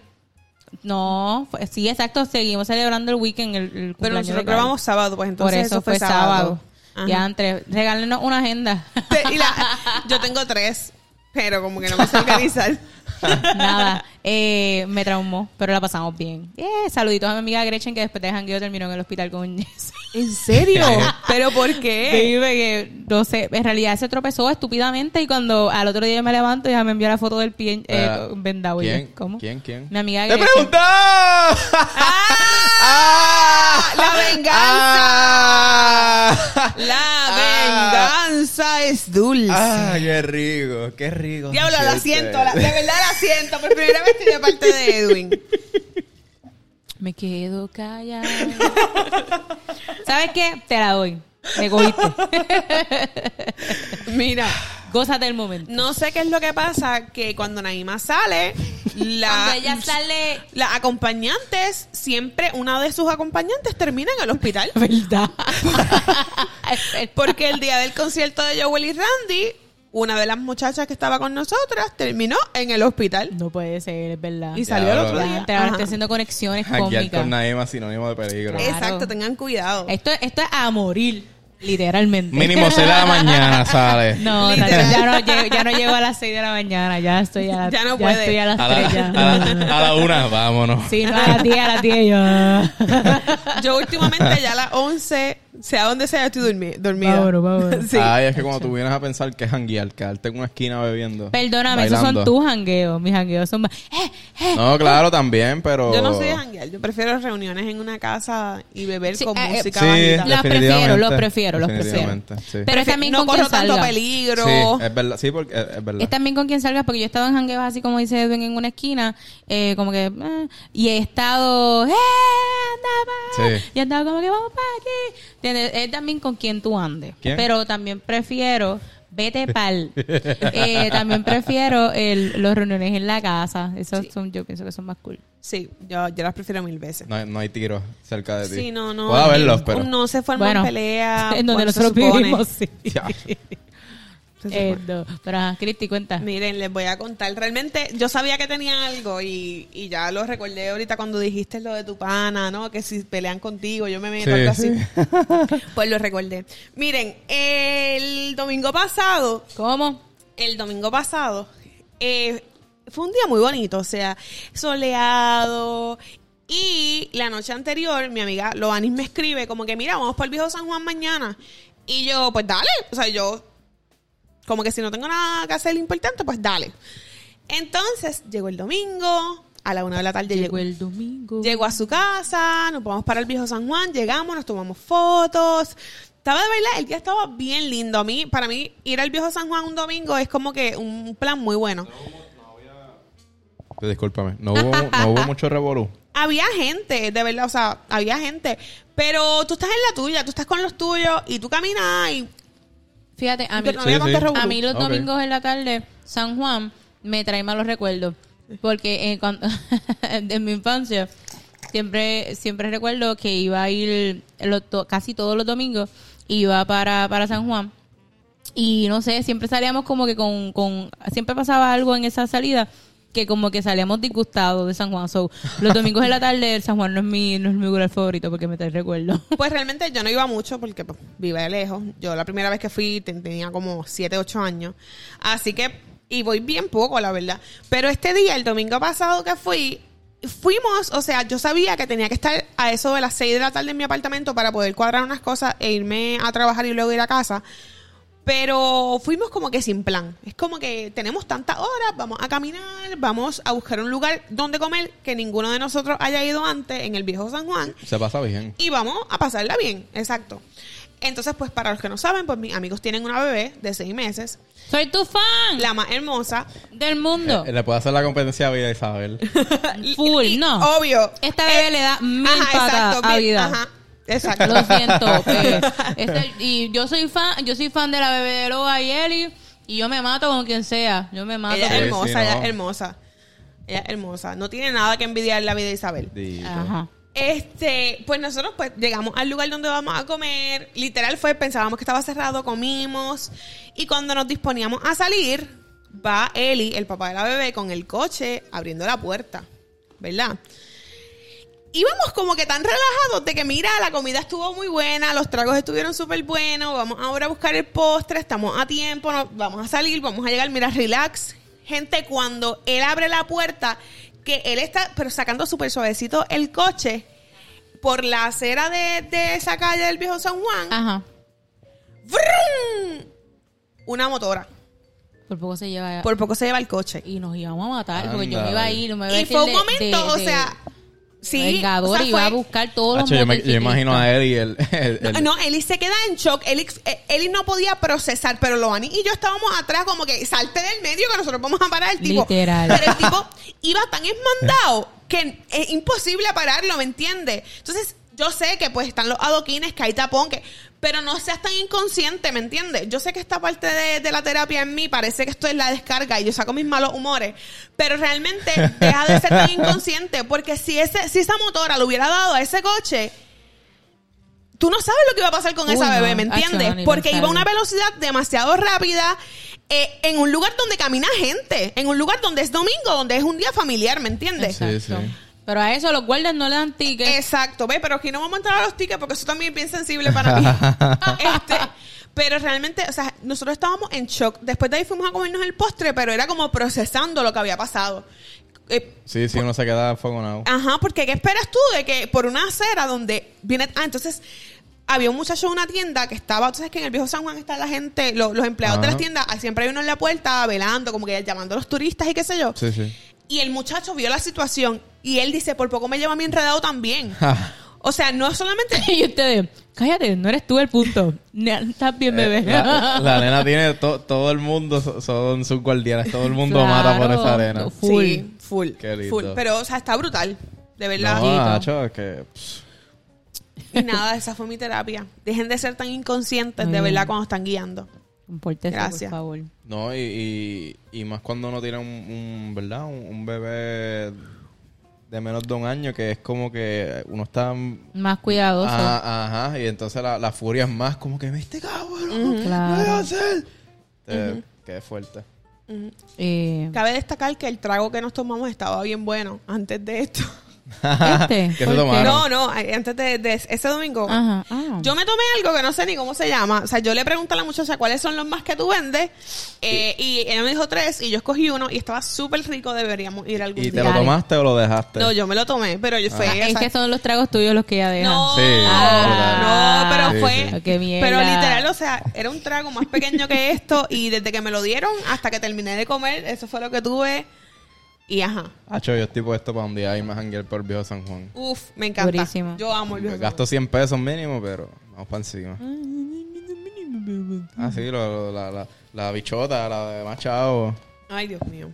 No, fue- sí, exacto. Seguimos celebrando el weekend. El, el Pero cumpleaños nosotros grabamos sábado, pues Por entonces eso, fue sábado. Ajá. Ya entre, regálenos una agenda. Te- y la- yo tengo tres, pero como que no me sé organizar. [laughs] Nada, eh, me traumó, pero la pasamos bien. Eh, saluditos a mi amiga Gretchen que después de jangueo terminó en el hospital con Jess. ¿En serio? [laughs] ¿Pero por qué? vive que, no sé, en realidad se tropezó estúpidamente y cuando al otro día me levanto ya me envió la foto del pie eh, Ah, vendado. ¿Quién? ¿Cómo? ¿Quién? ¿Quién? Mi amiga ¡Te Gretchen. preguntó! ¡Ah! ¡La venganza! ¡Ah! La venganza es dulce. ¡Ah, qué rico! ¡Qué rico! Diablo, la siento, la- de verdad la siento. Por primera vez estoy de parte de Edwin. Me quedo callada. ¿Sabes qué? Te la doy. Me cogiste. Mira, Gózate el momento. no sé qué es lo que pasa, que cuando Naima sale, la, Cuando ella sale... las acompañantes, siempre una de sus acompañantes termina en el hospital. [laughs] ¿Verdad? [laughs] Porque el día del concierto de Joel y Randy, una de las muchachas que estaba con nosotras terminó en el hospital. No puede ser, es verdad. Y salió el otro La día. gente ahora Ajá. está haciendo conexiones cómicas. con Naima sinónimo de peligro. Claro. Exacto, tengan cuidado. Esto, esto es a morir, literalmente. Mínimo 6 de la mañana sale. [laughs] No, Literal. Ya no, llego, ya no llego a las 6 de la mañana, ya estoy a, la- [laughs] Ya no puede. estoy a las A la, 3 ya. a la, a la una, vámonos. Sí, no, a las 10, a las 10 yo. [laughs] Yo últimamente ya a las 11, sea donde sea, estoy dormi- dormida. Vámonos, vámonos. [laughs] Sí. Ay, es que cuando tú vienes a pensar que es janguear, quedarte en una esquina bebiendo. Perdóname, esos son tus jangueos. Mis jangueos son más... ¡Eh, eh! No, claro, también, pero. Yo no soy de janguear, yo prefiero reuniones en una casa y beber Sí, con eh, música Sí, bajita. Los prefiero, los prefiero, los prefiero. Sí. Pero es también no con corro quien tanto salga. peligro. Sí, es verdad. Sí, porque es, es verdad. Es también con quien salgas, porque yo he estado en jangueos así como dice Edwin en una esquina, eh, como que, eh, y he estado, ¡eh! Andaba, Sí. y he estado como que vamos para aquí. ¿Entiendes? Es también con quien tú andes. ¿Quién? Pero también prefiero, vete pal. eh, también prefiero el, los reuniones en la casa. Esos Sí. son, yo pienso que son más cool. Sí, yo, yo las prefiero mil veces. No, hay- no hay tiros cerca de ti. Sí, no, no. Puede haberlos, pero. No se forman Bueno, peleas. [laughs] en donde nosotros supone. vivimos, sí. Ya. Eh, no. Pero, ajá, Cristi, cuenta. Miren, les voy a contar. Realmente yo sabía que tenía algo y, y ya lo recordé ahorita cuando dijiste lo de tu pana, ¿no? Que si pelean contigo, yo me meto Sí, algo así. sí. Pues lo recordé. Miren, el domingo pasado, ¿Cómo? el domingo pasado, eh, fue un día muy bonito, o sea, soleado. Y la noche anterior, mi amiga Loanis me escribe como que, mira, vamos para el viejo San Juan mañana. Y yo, pues dale. O sea, yo, como que si no tengo nada que hacer importante, pues dale. Entonces, llegó el domingo, a la una de la tarde llegó, Llegó el domingo. Llegó a su casa, nos vamos para el viejo San Juan, llegamos, nos tomamos fotos. Estaba de verdad, el día estaba bien lindo. A mí, para mí, ir al viejo San Juan un domingo es como que un plan muy bueno. Discúlpame. No hubo, no hubo [laughs] mucho revolú. Había gente, de verdad, o sea, había gente. Pero tú estás en la tuya, tú estás con los tuyos y tú caminas y Fíjate, a mí, Sí, sí. A mí los domingos en la tarde, San Juan, me trae malos recuerdos. Porque eh, cuando, [laughs] en mi infancia, siempre siempre recuerdo que iba a ir lo- to- casi todos los domingos, iba para, para San Juan. Y no sé, siempre salíamos como que con, con... Siempre pasaba algo en esa salida que como que salíamos disgustados de San Juan. So, los domingos en la tarde, el San Juan no es mi, no es mi lugar favorito porque me trae recuerdos. [laughs] Pues realmente yo no iba mucho porque pues, vive lejos. Yo la primera vez que fui ten- tenía como 7, 8 años. Así que, y voy bien poco, la verdad. Pero este día, el domingo pasado que fui, fuimos, o sea, yo sabía que tenía que estar a eso de las 6 de la tarde en mi apartamento para poder cuadrar unas cosas e irme a trabajar y luego ir a casa. Pero fuimos como que sin plan. Es como que tenemos tantas horas, vamos a caminar, vamos a buscar un lugar donde comer que ninguno de nosotros haya ido antes en el viejo San Juan Se pasa bien. y vamos a pasarla bien, exacto. Entonces, pues para los que no saben, pues mis amigos tienen una bebé de seis meses, Soy tu fan la más hermosa. del mundo. Eh, Le puede hacer la competencia a Vida Isabel. [laughs] Full, [laughs] Y- no. Obvio. Esta bebé Eh, le da mil ajá, patas exacto, a vida. Ajá, exacto. Lo siento. [laughs] este- y yo soy fan, yo soy fan de la bebé de Loa y Eli. Y yo me mato con quien sea. Yo me mato. Ella es Sí, hermosa, sí, ella no. es hermosa. Ella es hermosa. No tiene nada que envidiar la vida de Isabel. Dito. Ajá. Este, pues nosotros pues llegamos al lugar donde vamos a comer. Literal fue, pensábamos que estaba cerrado, comimos. Y cuando nos disponíamos a salir, va Eli, el papá de la bebé, con el coche abriendo la puerta. ¿Verdad? Íbamos como que tan relajados de que mira, la comida estuvo muy buena, los tragos estuvieron súper buenos, vamos ahora a buscar el postre, estamos a tiempo, no- vamos a salir, vamos a llegar, mira, relax. Gente, cuando él abre la puerta, que él está, pero sacando súper suavecito el coche por la acera de, de esa calle del viejo San Juan, Ajá. ¡vrum! una motora. Por poco se lleva. Por poco se lleva el coche. y nos íbamos a matar. Porque yo me iba a ir. Me iba a Y fue un momento, de- o de sea, sí, Vengador o sea, y iba fue- a buscar todos los Hacho, yo, me, yo imagino a Eddie el, el- el- No, Eli se queda en shock. Eli, eh, Eli no podía procesar, pero Loani y yo estábamos atrás, como que salte del medio que nosotros vamos a parar el tipo. Literal. Pero el tipo iba tan esmandado [laughs] que es imposible pararlo, ¿me entiendes? Entonces, yo sé que pues están los adoquines, que hay tapón, que, pero no seas tan inconsciente, ¿me entiendes? Yo sé que esta parte de, de la terapia en mí parece que esto es la descarga y yo saco mis malos humores, pero realmente deja de ser tan [laughs] inconsciente, porque si ese, si esa motora lo hubiera dado a ese coche, tú no sabes lo que iba a pasar con Uy, esa bebé, ¿me entiendes? no, Porque iba a una velocidad demasiado rápida eh, en un lugar donde camina gente, en un lugar donde es domingo, donde es un día familiar, ¿me entiendes? Exacto. Sí, sí. Pero a eso los guardias no le dan tickets. Exacto, ve, pero aquí no vamos a entrar a los tickets porque eso también es bien sensible para mí. [laughs] Este, pero realmente, o sea, nosotros estábamos en shock. Después de ahí fuimos a comernos el postre, pero era como procesando lo que había pasado. Eh, Sí, sí, uno se queda fogonado. Ajá, porque ¿qué esperas tú de que por una acera donde viene... Ah, entonces había un muchacho en una tienda que estaba... Tú sabes que en el viejo San Juan está la gente, lo- los empleados de las tiendas, siempre hay uno en la puerta velando, como que llamando a los turistas y qué sé yo. Sí, sí. Y el muchacho vio la situación y él dice, por poco me lleva a mí enredado también. [laughs] o sea, no solamente... [laughs] y ustedes, cállate, no eres tú el punto. Estás bien, bebé. Eh, la, [laughs] la nena tiene to- todo el mundo so- son sus guardianes, todo el mundo Claro. mata por esa arena. Full. Sí, full. Qué lindo. full. Pero, o sea, está brutal. De verdad. No, Nacho, es que Y nada, esa fue mi terapia. Dejen de ser tan inconscientes, de verdad, cuando están guiando. Compórtese, Gracias. por favor. no, y, y, y más cuando uno tiene un, un, ¿verdad? Un, un bebé de menos de un año que es como que uno está Más cuidadoso. Ajá, ajá, y entonces la, la furia es más como que me este cabrón, Claro. ¿qué voy a hacer? Eh, Qué fuerte. Eh, Cabe destacar que el trago que nos tomamos estaba bien bueno antes de esto. ¿Este? [laughs] ¿Qué se. No, no, antes de, de ese domingo. Ajá. Ah. Yo me tomé algo que no sé ni cómo se llama. O sea, yo le pregunté a la muchacha cuáles son los más que tú vendes. eh, y ella me dijo tres y yo escogí uno y estaba súper rico. Deberíamos ir algún ¿Y te día. lo Dale. tomaste o lo dejaste? No, yo me lo tomé, pero yo fue. Ah, es esa- que son los tragos tuyos los que ella deja. No, Sí, Ah, no, pero sí, fue. sí. Qué mierda. Pero literal, o sea, era un trago más pequeño que esto. Y desde que me lo dieron hasta que terminé de comer, eso fue lo que tuve. Y ajá. Hacho, yo estoy puesto para un día irme a janguear por el viejo San Juan. Uf, me encanta. Durísimo. Yo amo el viejo. Gasto 100 pesos mínimo, pero vamos para encima. Ah, sí, lo- lo- la, la, la bichota, la de machado. Ay, Dios mío.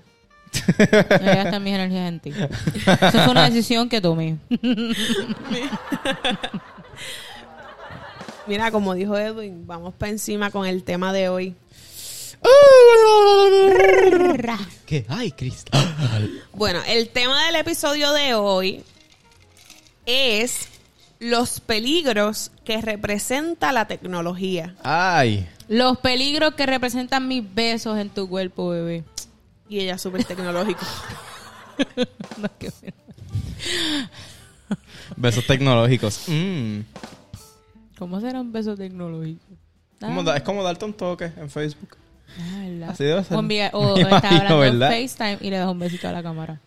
No voy a gastar mis energías en ti. Esa fue una decisión que tomé. Mira, como dijo Edwin, vamos para encima con el tema de hoy. [laughs] ¿Qué hay, Cristo? Bueno, el tema del episodio de hoy es los peligros que representa la tecnología. Ay, Los peligros que representan mis besos en tu cuerpo, bebé. Y ella súper tecnológico. [laughs] No, besos tecnológicos. Mm. ¿Cómo será un beso tecnológico? Como da- es como darte un toque en Facebook. Ah. Así debe ser. O, envía- o [laughs] está imagino, hablando FaceTime y le das un besito a la cámara.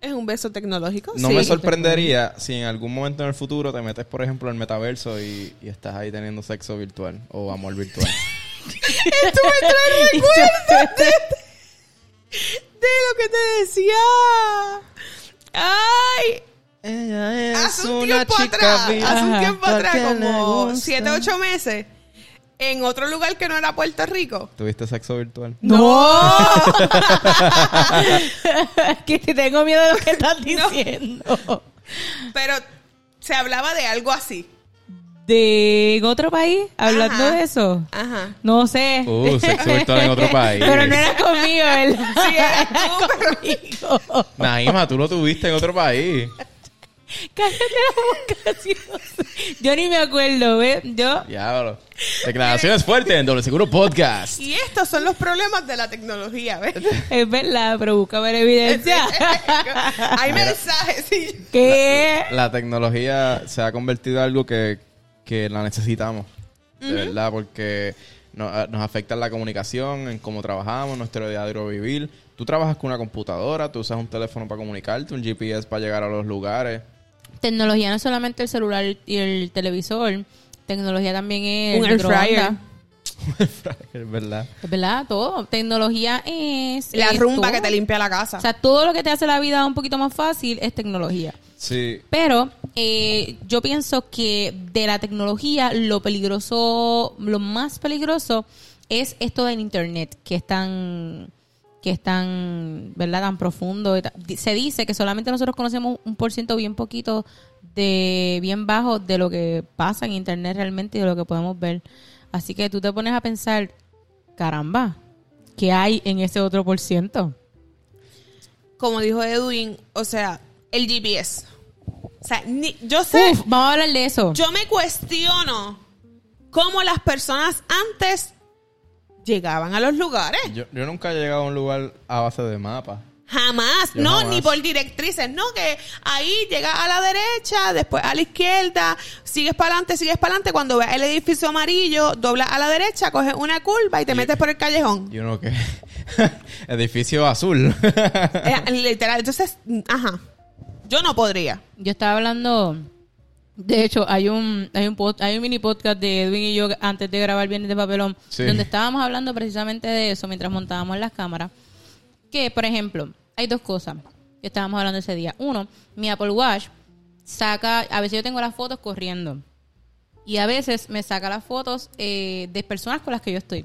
¿Es un beso tecnológico? No Sí. me sorprendería si en algún momento en el futuro te metes, por ejemplo, en el metaverso y, y estás ahí teniendo sexo virtual o amor virtual. [laughs] Esto me trae [laughs] recuerdos de, de lo que te decía. Ay, Ella hace un tiempo atrás, hace un Ajá. tiempo atrás, como gusta. 7, 8 meses, en otro lugar que no era Puerto Rico. ¿Tuviste sexo virtual? ¡No! [laughs] que tengo miedo de lo que estás diciendo. Pero se hablaba de algo así. ¿De en otro país? Hablando Ajá. de eso. Ajá. No sé. Uh, sexo virtual en otro país. Pero no era conmigo, ¿verdad? Sí, eres tú, pero- conmigo. Naima, tú lo tuviste en otro país. [laughs] Cállate la boca, sí, no sé. Yo ni me acuerdo, ¿ves? Yo... Diablo. Declaraciones fuertes en Doble Seguro Podcast. Y estos son los problemas de la tecnología, ¿ves? [laughs] Es verdad, pero busca ver evidencia. [laughs] Hay mensajes, sí. ¿Qué? La tecnología se ha convertido en algo que, que la necesitamos. De verdad, porque no- a- nos afecta en la comunicación, en cómo trabajamos, nuestro diario vivir. Tú trabajas con una computadora, tú usas un teléfono para comunicarte, un GPS para llegar a los lugares. Tecnología no es solamente el celular y el televisor. Tecnología también es Un air fryer. [laughs] es verdad. Es verdad, todo. Tecnología es... La es rumba todo. que te limpia la casa. O sea, todo lo que te hace la vida un poquito más fácil es tecnología. Sí. Pero eh, yo pienso que de la tecnología lo peligroso, lo más peligroso es esto del internet, que es tan que es tan, ¿verdad? Tan profundo. Se dice que solamente nosotros conocemos un por ciento bien poquito de bien bajo de lo que pasa en internet realmente y de lo que podemos ver. Así que tú te pones a pensar, caramba, ¿qué hay en ese otro por ciento? Como dijo Edwin, o sea, el GPS. O sea, ni- yo sé, Uf, vamos a hablar de eso. yo me cuestiono cómo las personas antes llegaban a los lugares. Yo, yo nunca he llegado a un lugar a base de mapas. Jamás, Yo no, jamás. ni por directrices, no, que ahí llegas a la derecha, después a la izquierda, sigues para adelante, sigues para adelante, cuando veas el edificio amarillo, doblas a la derecha, coges una curva y te Y- metes por el callejón. Y uno que... [laughs] Edificio azul. Eh, literal, entonces, mm, ajá, yo no podría. Yo estaba hablando. De hecho, hay un, hay un pod- hay un mini podcast de Edwin y yo antes de grabar Viernes de Papelón, Sí. donde estábamos hablando precisamente de eso mientras montábamos las cámaras. Que, por ejemplo, hay dos cosas que estábamos hablando ese día. Uno, mi Apple Watch saca, a veces yo tengo las fotos corriendo. Y a veces me saca las fotos eh, de personas con las que yo estoy.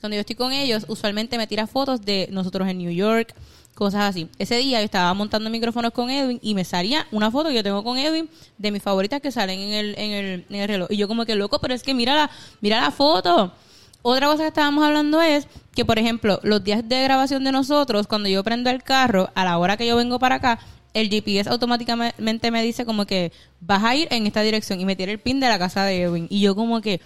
Cuando yo estoy con ellos, usualmente me tira fotos de nosotros en New York, cosas así. Ese día yo estaba montando micrófonos con Edwin y me salía una foto que yo tengo con Edwin de mis favoritas que salen en el, en el, en el reloj. Y yo como que loco, pero es que mira la, mira la foto. Otra cosa que estábamos hablando es que, por ejemplo, los días de grabación de nosotros, cuando yo prendo el carro, a la hora que yo vengo para acá, el GPS automáticamente me dice como que vas a ir en esta dirección y me tira el pin de la casa de Edwin. Y yo como que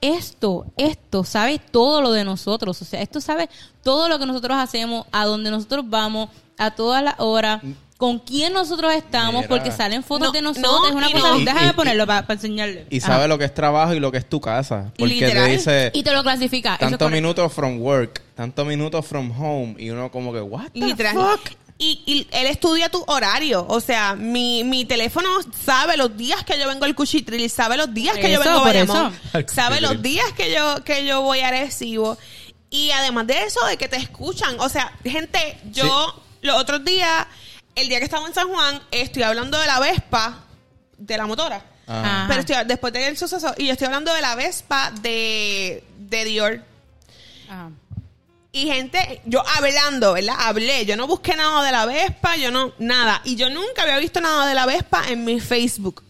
esto, esto sabe todo lo de nosotros. O sea, esto sabe todo lo que nosotros hacemos, a dónde nosotros vamos, a todas las horas, con quién nosotros estamos, Mira. porque salen fotos No, de nosotros. no, es una y cosa, no. déjame Y- y- ponerlo para enseñarle. Y Ajá. sabe lo que es trabajo y lo que es tu casa. Porque Literal. te dice Y te lo clasifica. es tantos minutos from work, tantos minutos from home. Y uno como que, what the Literal. fuck? Y, y él estudia tu horario. O sea, mi, mi teléfono sabe los días que yo vengo al Cuchitril, sabe los días que yo vengo a Bayamón, sabe los días que yo, que yo voy a Arecibo. Y además de eso, de que te escuchan. O sea, gente, yo los otros días, el día que estaba en San Juan, estoy hablando de la Vespa, de la motora. Ah. Ajá. Pero estoy, después del suceso, y yo estoy hablando de la Vespa de, de Dior. Ajá. Y gente, yo hablando, ¿verdad? Hablé, yo no busqué nada de la Vespa, yo no, nada. Y yo nunca había visto nada de la Vespa en mi Facebook.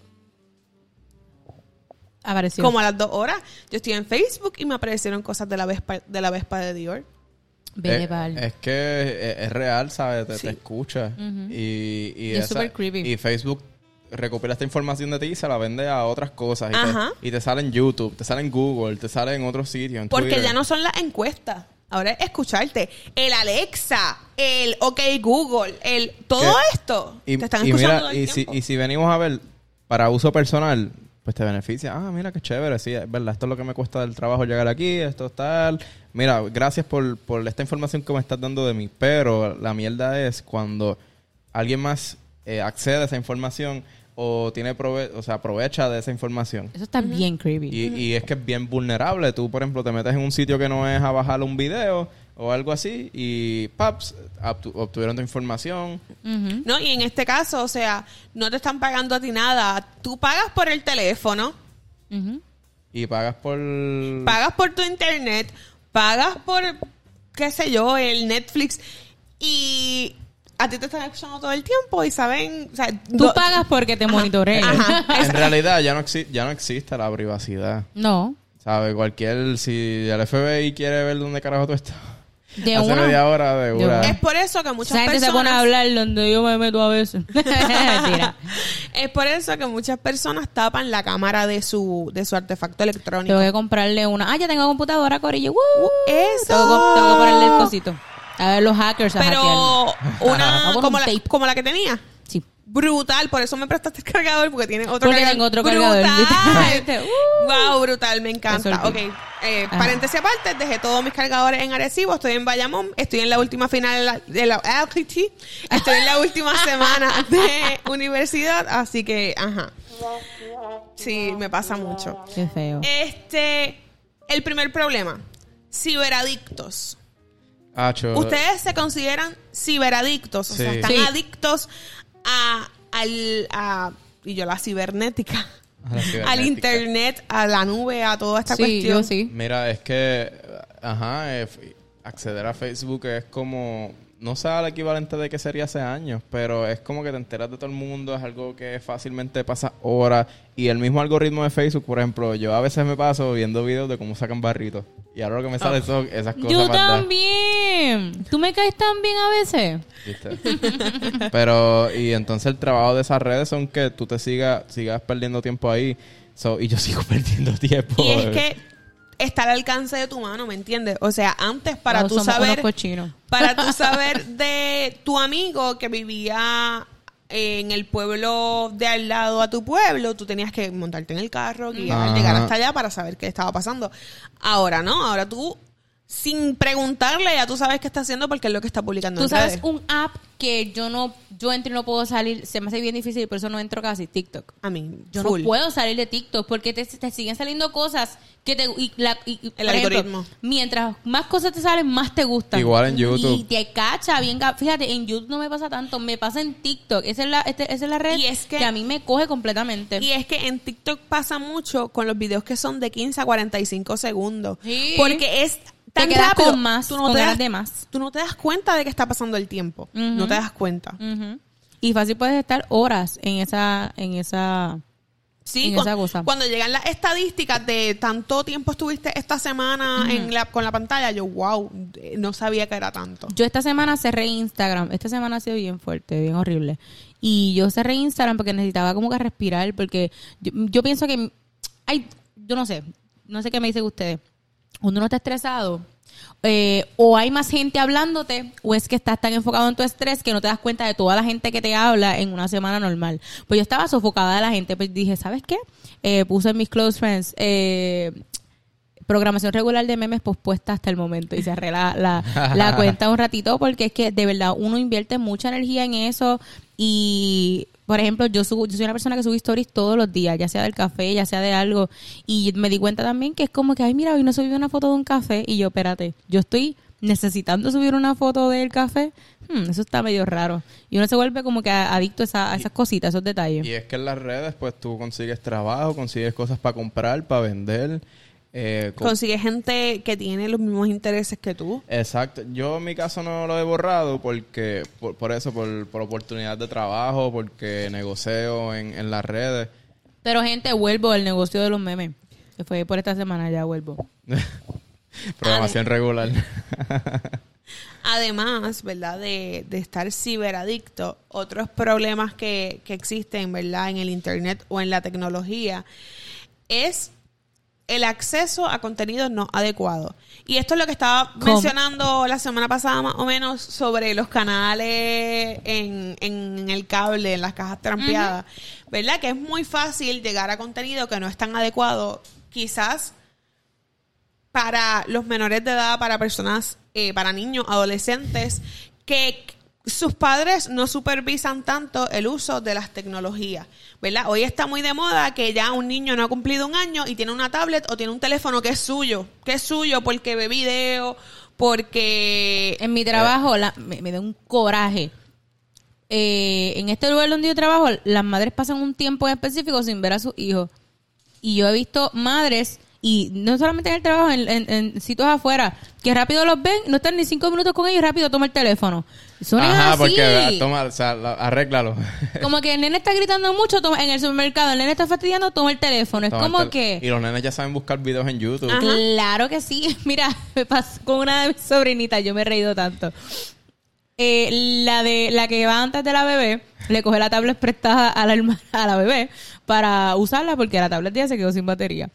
Apareció. Como a las dos horas, yo estoy en Facebook y me aparecieron cosas de la Vespa de, la Vespa de Dior. Vete Eh, es que es, es real, ¿sabes? Te, Sí. te escucha. y, y, Y es súper creepy. y Facebook recopila esta información de ti y se la vende a otras cosas. Y, Ajá. te, y te sale en YouTube, te sale en Google, te sale en otros sitios. Porque Twitter. ya no son las encuestas. Ahora es escucharte. El Alexa, el OK Google, el todo esto. Y, te están y escuchando mira, todo el y si, y si venimos a ver para uso personal, pues te beneficia. Ah, mira qué chévere, sí, es verdad, esto es lo que me cuesta del trabajo llegar aquí, esto es tal. Mira, gracias por, por esta información que me estás dando de mí, pero la mierda es cuando alguien más eh, accede a esa información o tiene prove o sea, aprovecha de esa información. Eso está bien creepy. Y, y es que es bien vulnerable. Tú, por ejemplo, te metes en un sitio que no es a bajar un video o algo así y paps, obtu- obtuvieron tu información. No, y en este caso, o sea, no te están pagando a ti nada. Tú pagas por el teléfono. Y pagas por... pagas por tu internet, pagas por, qué sé yo, el Netflix y a ti te están escuchando todo el tiempo y saben, o sea, Tú do- pagas porque te monitoreen. Ajá. En realidad ya no, exi- ya no existe la privacidad. No. ¿Sabes? Cualquier... Si el FBI quiere ver dónde carajo tú estás. De hace una. media hora de una. Es por eso que muchas Esa gente se personas pone a hablar donde yo me meto a veces. [laughs] Mentira. es por eso que muchas personas tapan la cámara de su de su artefacto electrónico. Tengo que comprarle una. Ah, ya tengo computadora, Corillo. ¡Woo! Eso. Tengo, tengo que ponerle el cosito. A ver, los hackers a. Pero una como la, como la que tenía. Sí. Brutal, por eso me prestaste el cargador porque tiene otro Porque cargador. tengo otro cargador. Brutal. Uh. [laughs] wow, brutal, me encanta. Ok, eh, paréntesis aparte, dejé todos mis cargadores en Arecibo, estoy en Bayamón, estoy en la última final de la, de la estoy en la última [laughs] semana de universidad, así que, ajá. Sí, me pasa mucho. Qué feo. Este, el primer problema, ciberadictos. Acho, Ustedes se consideran ciberadictos, o sea, están Sí. adictos a, al, a, y yo la cibernética, A la [laughs] cibernética. al internet, a la nube, a toda esta sí, cuestión. yo sí. Mira, es que, ajá, eh, acceder a Facebook es como, no sé el equivalente de que sería hace años, pero es como que te enteras de todo el mundo, es algo que fácilmente pasa horas. Y el mismo algoritmo de Facebook, por ejemplo, yo a veces me paso viendo videos de cómo sacan barritos. Y ahora lo que me sale son esas cosas. Yo también. ¿Tú me caes tan bien a veces? ¿Viste? [laughs] Pero, y entonces el trabajo de esas redes son que tú te sigas, sigas perdiendo tiempo ahí. So, y yo sigo [laughs] perdiendo tiempo. Y es que está al alcance de tu mano, ¿me entiendes? O sea, antes para No, tú saber para tú [laughs] saber de tu amigo que vivía en el pueblo de al lado a tu pueblo, tú tenías que montarte en el carro, guiar, llegar hasta allá para saber qué estaba pasando. Ahora no, ahora tú sin preguntarle ya tú sabes qué está haciendo porque es lo que está publicando Tú en sabes redes. un app que yo no, yo entro y no puedo salir, se me hace bien difícil, por eso no entro casi, TikTok. A mí, Yo full. no puedo salir de TikTok porque te, te siguen saliendo cosas que te... Y la, y- El por ejemplo, algoritmo. mientras más cosas te salen, más te gustan. Igual en YouTube. Y te cacha bien... Fíjate, en YouTube no me pasa tanto, me pasa en TikTok. Esa es la, este- esa es la red Y es que- que, a mí me coge completamente. Y es que en TikTok pasa mucho con los videos que son de 15 a 45 segundos. Sí. Porque es tan quedas rápido. con más, tú no con te das, de más. Tú no te das cuenta de que está pasando el tiempo. No te das cuenta. Y fácil puedes estar horas en esa... En esa Sí, en cuan- esa cosa. cuando llegan las estadísticas de tanto tiempo estuviste esta semana en la, con la pantalla, yo, wow, no sabía que era tanto. Yo esta semana cerré Instagram. Esta semana ha sido bien fuerte, bien horrible. Y yo cerré Instagram porque necesitaba como que respirar, porque yo, yo pienso que hay, yo no sé, no sé qué me dicen ustedes. Cuando uno está estresado, eh, o hay más gente hablándote, o es que estás tan enfocado en tu estrés que no te das cuenta de toda la gente que te habla en una semana normal. Pues yo estaba sofocada de la gente, pues dije, ¿sabes qué? Eh, puse en mis close friends, eh, programación regular de memes pospuesta hasta el momento y cerré la, la, [laughs] la cuenta un ratito porque es que de verdad uno invierte mucha energía en eso y por ejemplo yo subo, yo soy una persona que sube stories todos los días ya sea del café ya sea de algo y me di cuenta también que es como que ay mira hoy no subí una foto de un café y yo espérate yo estoy necesitando subir una foto del café Hmm, eso está medio raro y uno se vuelve como que adicto a, esa- a esas cositas esos detalles Y es que en las redes, pues tú consigues trabajo, consigues cosas para comprar, para vender. Eh, co- Consigue gente que tiene los mismos intereses que tú. Exacto. Yo en mi caso no lo he borrado porque, por, por eso, por, por oportunidad de trabajo, porque negocio en, en las redes. pero gente vuelvo al negocio de los memes que fue por esta semana ya vuelvo [laughs] Programación regular. [laughs] Además, ¿verdad? De, de estar ciberadicto, otros problemas que, que existen, ¿verdad? En el Internet o en la tecnología, es el acceso a contenidos no adecuados. Y esto es lo que estaba ¿Cómo? mencionando la semana pasada más o menos sobre los canales en, en el cable, en las cajas trampeadas, ¿verdad? Que es muy fácil llegar a contenido que no es tan adecuado, quizás para los menores de edad, para personas, eh, para niños, adolescentes, que sus padres no supervisan tanto el uso de las tecnologías, ¿verdad? Hoy está muy de moda que ya un niño no ha cumplido un año y tiene una tablet o tiene un teléfono que es suyo, que es suyo porque ve video, porque En mi trabajo me, me da un coraje. Eh, en este lugar donde yo trabajo, las madres pasan un tiempo en específico sin ver a sus hijos. Y yo he visto madres, y no solamente en el trabajo, en, en- en sitios afuera, que rápido los ven, no están ni cinco minutos con ellos y rápido toma el teléfono. Es Ajá, así. porque toma, o sea, la- arréglalo. [laughs] Como que el nene está gritando mucho toma, en el supermercado, el nene está fastidiando, toma el teléfono. Es como tel- Y que... los nenes ya saben buscar videos en YouTube. Ajá. Claro que sí. [laughs] Mira, me pasó con una de mis sobrinitas, yo me he reído tanto. Eh, la de la que va antes de la bebé le coge la tablet prestada a la [laughs] a la bebé para usarla porque la tablet ya se quedó sin batería.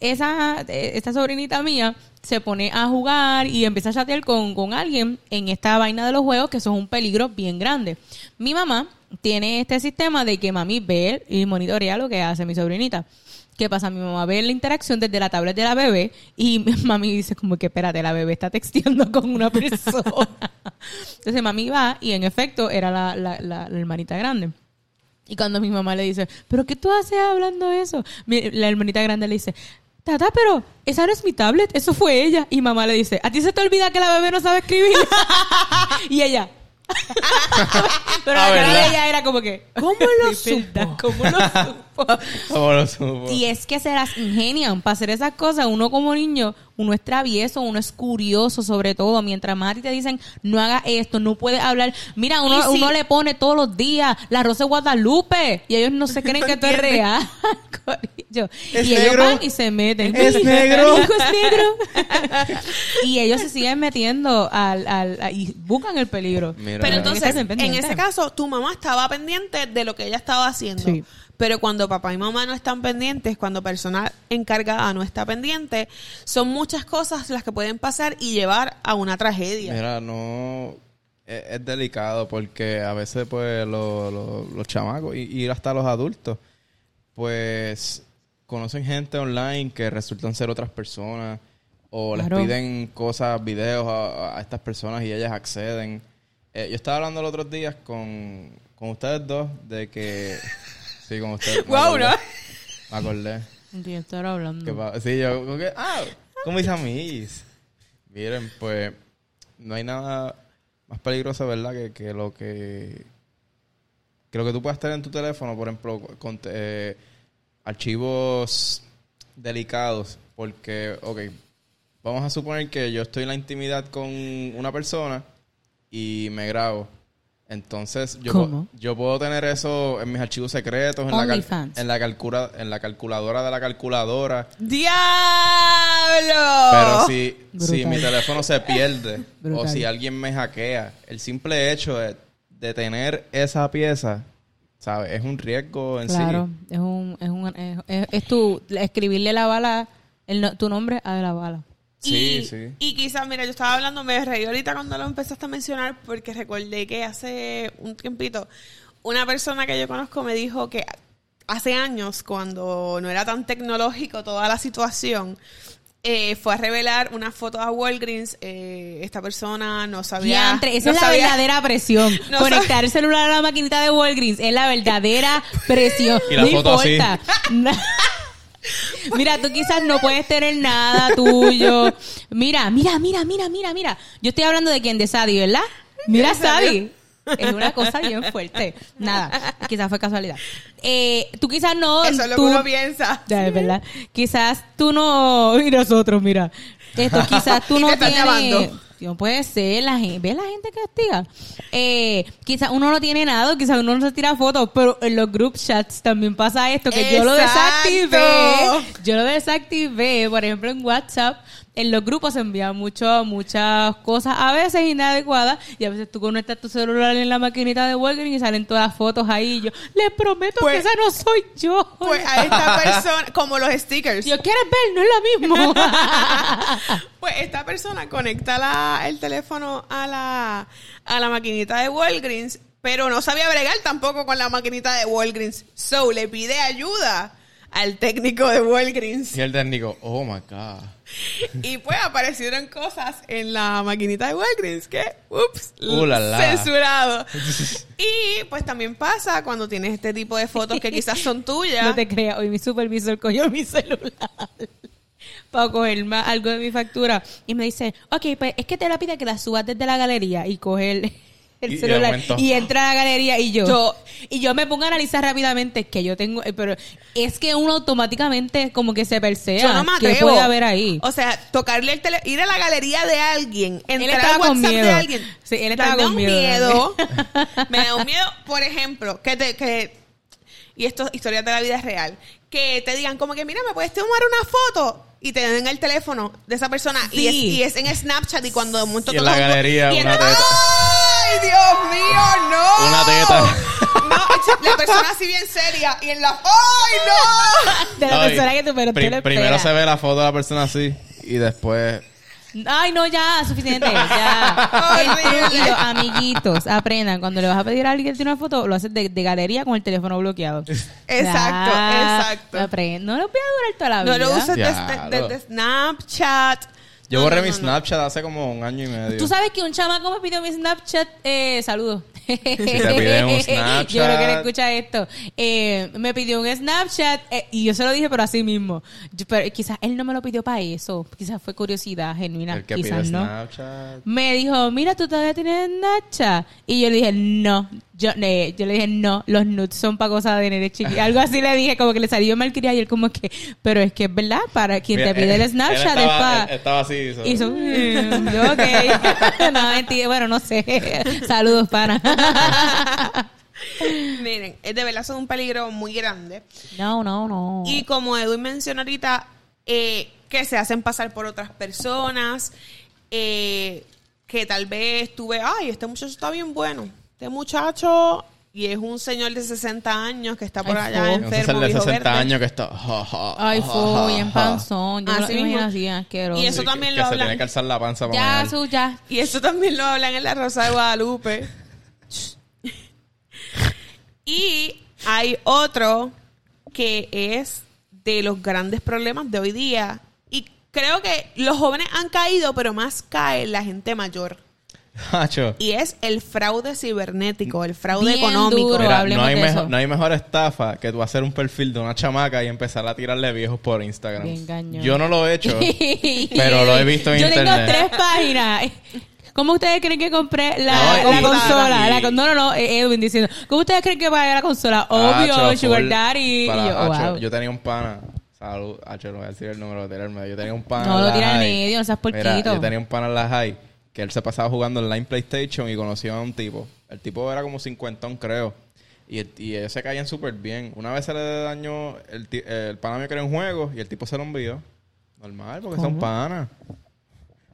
Esa eh, esta sobrinita mía se pone a jugar y empieza a chatear con, con alguien en esta vaina de los juegos que eso es un peligro bien grande. Mi mamá tiene este sistema de que mami ve y monitorea lo que hace mi sobrinita. ¿Qué pasa? Mi mamá ve la interacción desde la tablet de la bebé y [laughs] mami dice como que espérate, la bebé está texteando con una persona. [laughs] Entonces mami va y en efecto era la, la, la- hermanita grande. Y cuando mi mamá le dice, ¿pero qué tú haces hablando eso? La hermanita grande le dice, Tata, pero esa no es mi tablet, eso fue ella. Y mamá le dice, ¿a ti se te olvida que la bebé no sabe escribir? [laughs] y ella... [laughs] pero Ah, la cara de ¿verdad? ella era como que... ¿Cómo lo [laughs] "Es verdad, supo? ¿Cómo lo supo? ¿Cómo lo supo? Y es que se las ingenian para hacer esas cosas. Uno como niño, uno es travieso, uno es curioso sobre todo. Mientras más a ti te dicen, no haga esto, no puedes hablar. Mira, uno, si- uno le pone todos los días la Rosa de Guadalupe y ellos no se [laughs] creen que esto es real. [laughs] corillo. Es y ellos van y se meten. Es [laughs] negro. Es y ellos se siguen metiendo al, al, y buscan el peligro. Mira. Pero entonces, en ese caso, tu mamá estaba pendiente de lo que ella estaba haciendo. Sí. Pero cuando papá y mamá no están pendientes, cuando persona encargada no está pendiente, son muchas cosas las que pueden pasar y llevar a una tragedia. Mira, no... Es, es delicado porque a veces, pues, lo- lo- los chamacos y, y hasta los adultos, pues, conocen gente online que resultan ser otras personas o Claro. les piden cosas, videos a, a estas personas y ellas acceden. Eh, yo estaba hablando los otros días con, con ustedes dos de que... [laughs] Sí, me Guau, acordé. ¿no? Me acordé. Yo estar hablando. ¿Qué pa- Sí, yo, como que, ah, con mis amigos. Miren, pues, no hay nada más peligroso, ¿verdad? Que, que lo que. Que lo que tú puedas tener en tu teléfono, por ejemplo, con, eh, archivos delicados. Porque, ok, vamos a suponer que yo estoy en la intimidad con una persona y me grabo. Entonces, yo, ¿Cómo? puedo- yo puedo tener eso en mis archivos secretos, en la, en, la calcula, en la calculadora de la calculadora. ¡Diablo! Pero si, si mi teléfono se pierde [laughs] o si alguien me hackea, el simple hecho de, de tener esa pieza, ¿sabes? Es un riesgo en Claro, sí. es un, es un, es, es- tu, escribirle la bala, el, tu nombre a la bala. Sí, y, sí. y quizás, mira, yo estaba hablando, me reí ahorita cuando lo empezaste a mencionar porque recordé que hace un tiempito una persona que yo conozco me dijo que hace años, cuando no era tan tecnológico toda la situación, eh, fue a revelar una foto a Walgreens. eh, esta persona no sabía. Diantre, esa no es la sabía- verdadera [laughs] presión. No Conectar el celular a la maquinita de Walgreens es la verdadera [laughs] presión. Y la no foto así. [laughs] Mira, tú quizás no puedes tener nada tuyo. Mira, mira, mira, mira, mira, mira. Yo estoy hablando de quién, de Sadie, ¿verdad? Mira, Sadie. Es una cosa bien fuerte. Nada, quizás fue casualidad. Eh, tú quizás no. Eso es lo tú- que uno piensa. Ya, es verdad. Quizás tú no. Y nosotros, mira. Esto [laughs] quizás tú no te tienes. No puede ser, la gente, ¿ves la gente que castiga? Eh, quizás uno no tiene nada, quizás uno no se tira fotos, pero en los group chats también pasa esto, que yo lo desactivé. Yo lo desactivé, por ejemplo, en WhatsApp, en los grupos se envían mucho, muchas cosas, a veces inadecuadas, y a veces tú conectas tu celular en la maquinita de Walgreens y salen todas las fotos ahí, y yo, les prometo Pues- que esa no soy yo. Pues a esta persona, como los stickers. Os quieres ver, no es lo mismo. [laughs] Pues esta persona conecta la- el teléfono a la, a la maquinita de Walgreens, pero no sabía bregar tampoco con la maquinita de Walgreens. So le pide ayuda al técnico de Walgreens. Y el técnico, oh my God. [laughs] Y pues aparecieron cosas en la maquinita de Walgreens que, ups, Uh, la, la. censurado. [laughs] Y pues también pasa cuando tienes este tipo de fotos que quizás son [laughs] tuyas. No te creas, hoy mi supervisor cogió mi celular para coger más, algo de mi factura y me dice, ok, pues es que te la pide que la subas desde la galería y coge el, el Y- y celular entra a la galería y yo, Yo- y yo me pongo a analizar rápidamente que yo tengo, eh, pero es que uno automáticamente como que se persea Yo no me que puede haber ahí. O sea, tocarle el teléfono, ir a la galería de alguien, entrar estaba al con WhatsApp miedo. de alguien. Sí, él estaba me da con un miedo [laughs] me da un miedo, por ejemplo, que te, que, y esto es historia de la vida real, que te digan como que, mira, ¿me puedes tomar una foto? Y te den el teléfono de esa persona y, es, Sí. y es en Snapchat y cuando de momento Y en la galería, y en una la- teta. ¡Ay, Dios mío, no! Una teta. No, la persona así bien seria y en la... ¡Ay, no! de la Ay, persona que tú pero tú le primero esperas. se ve la foto de la persona así y después Ay, no, ya, suficiente. Ya. El Horrible. truquillo, amiguitos, aprendan. Cuando le vas a pedir a alguien que tiene una foto, lo haces de, de galería con el teléfono bloqueado. [laughs] Exacto, Ya, exacto. aprende. No lo voy a durar toda la No vida. lo uses Diablo. desde, desde Snapchat. yo No, borré no, mi no, no. Snapchat hace como un año y medio. Tú sabes que un chamaco me pidió mi Snapchat. Eh, saludos. te piden un Snapchat. Yo creo que le escucha esto. Eh, me pidió un Snapchat eh, y yo se lo dije, pero así mismo. Yo- pero quizás él no me lo pidió para eso. Quizás fue curiosidad genuina. el que quizás pide no. Snapchat. me dijo, mira, tú todavía tienes Snapchat. Y yo le dije, no. Yo, eh, yo le dije, no, los nudes son para cosas de nene chiqui. Algo así le dije, como que le salió malcriada y él como que, pero es que es verdad, para quien Mira, te pide él- el Snapchat es estaba, para... él estaba así. hizo- Hizo, mm, yo, ok. [laughs] no, mentira, bueno, no sé. [laughs] Saludos, pana. [laughs] Miren, es de verdad son un peligro muy grande. no, no, no. Y como Edwin mencionó ahorita, eh, que se hacen pasar por otras personas, eh, que tal vez tú ves, ay, este muchacho está bien bueno. Este muchacho, y es un señor de 60 años que está por Ay, allá fo. Un enfermo, de viejo 60 verde. años que está. ja, ja, Ay, fue bien ja. panzón. Yo me Así mismo. así, asqueroso. Y eso Sí, que- también que lo se hablan. tiene que alzar la panza para Ya, mear. su, ya. Y eso también lo hablan en la Rosa de Guadalupe. y hay otro que es de los grandes problemas de hoy día. Y creo que los jóvenes han caído, pero más cae la gente mayor. Hacho. Y es el fraude cibernético, el fraude Bien económico. duro. Mira, no hay, de eso. no hay mejor estafa que tú hacer un perfil de una chamaca y empezar a tirarle viejos por Instagram. Bien. Yo no lo he hecho, [laughs] pero lo he visto en Yo internet. tengo tres páginas. ¿Cómo ustedes creen que compré la, No, la y- consola? y- La con- no, no, no, eh, Edwin diciendo. ¿Cómo ustedes creen que pagué la consola? Obvio, Hacho, Sugar. Daddy. Para- y yo, oh, wow. yo tenía un pana. Salud, hacho, no voy a decir el número, de tirarme. Yo tenía un pana. No en lo la tira en medio, no seas Mira, porquito. yo tenía un pana en la high que él se pasaba jugando online PlayStation y conoció a un tipo. El tipo era como cincuentón, creo. Y, el- y ellos se caían súper bien. Una vez se le dañó, el, el pana mío quería un juego y el tipo se lo envió. Normal, porque son panas.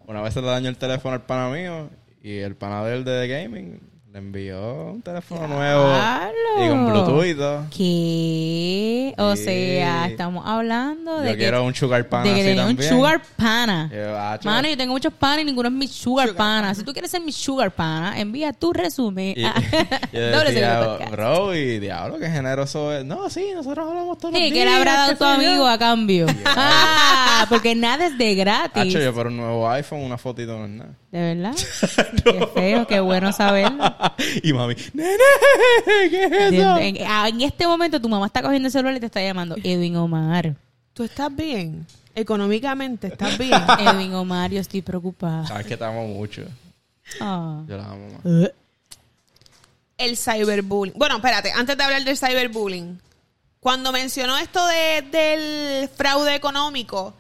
Una vez se le dañó el teléfono al pana mío y el pana de él de Gaming le envió un teléfono nuevo y con Bluetooth y todo. ¿Qué? O Sí. sea, estamos hablando de Yo que, quiero un sugar pana de que así tenía un también. sugar pana. Yo. Mano, yo tengo muchos panas y ninguno es mi sugar, pana. Si tú quieres ser mi sugar pana, envía tu resumen. Y- a- yo [laughs] Doble decía, Podcast. bro, y diablo, qué generoso es. No, sí, nosotros hablamos todos Sí, los que días. le habrá dado qué tu sé yo. amigo a cambio. [laughs] Ah, porque nada es de gratis. Hacho, yo por un nuevo iPhone, una fotito no es nada. ¿De verdad? [laughs] Qué feo, qué bueno saberlo. [laughs] y mami, nene, ¿qué es eso? en, ah, en este momento tu mamá está cogiendo el celular y te está llamando Edwin Omar. ¿Tú estás bien? Económicamente, ¿estás [laughs] bien? Edwin Omar, yo estoy preocupada. Sabes que te amo mucho. Ah. Yo la amo más. el cyberbullying. Bueno, espérate, antes de hablar del cyberbullying, cuando mencionó esto de, del fraude económico,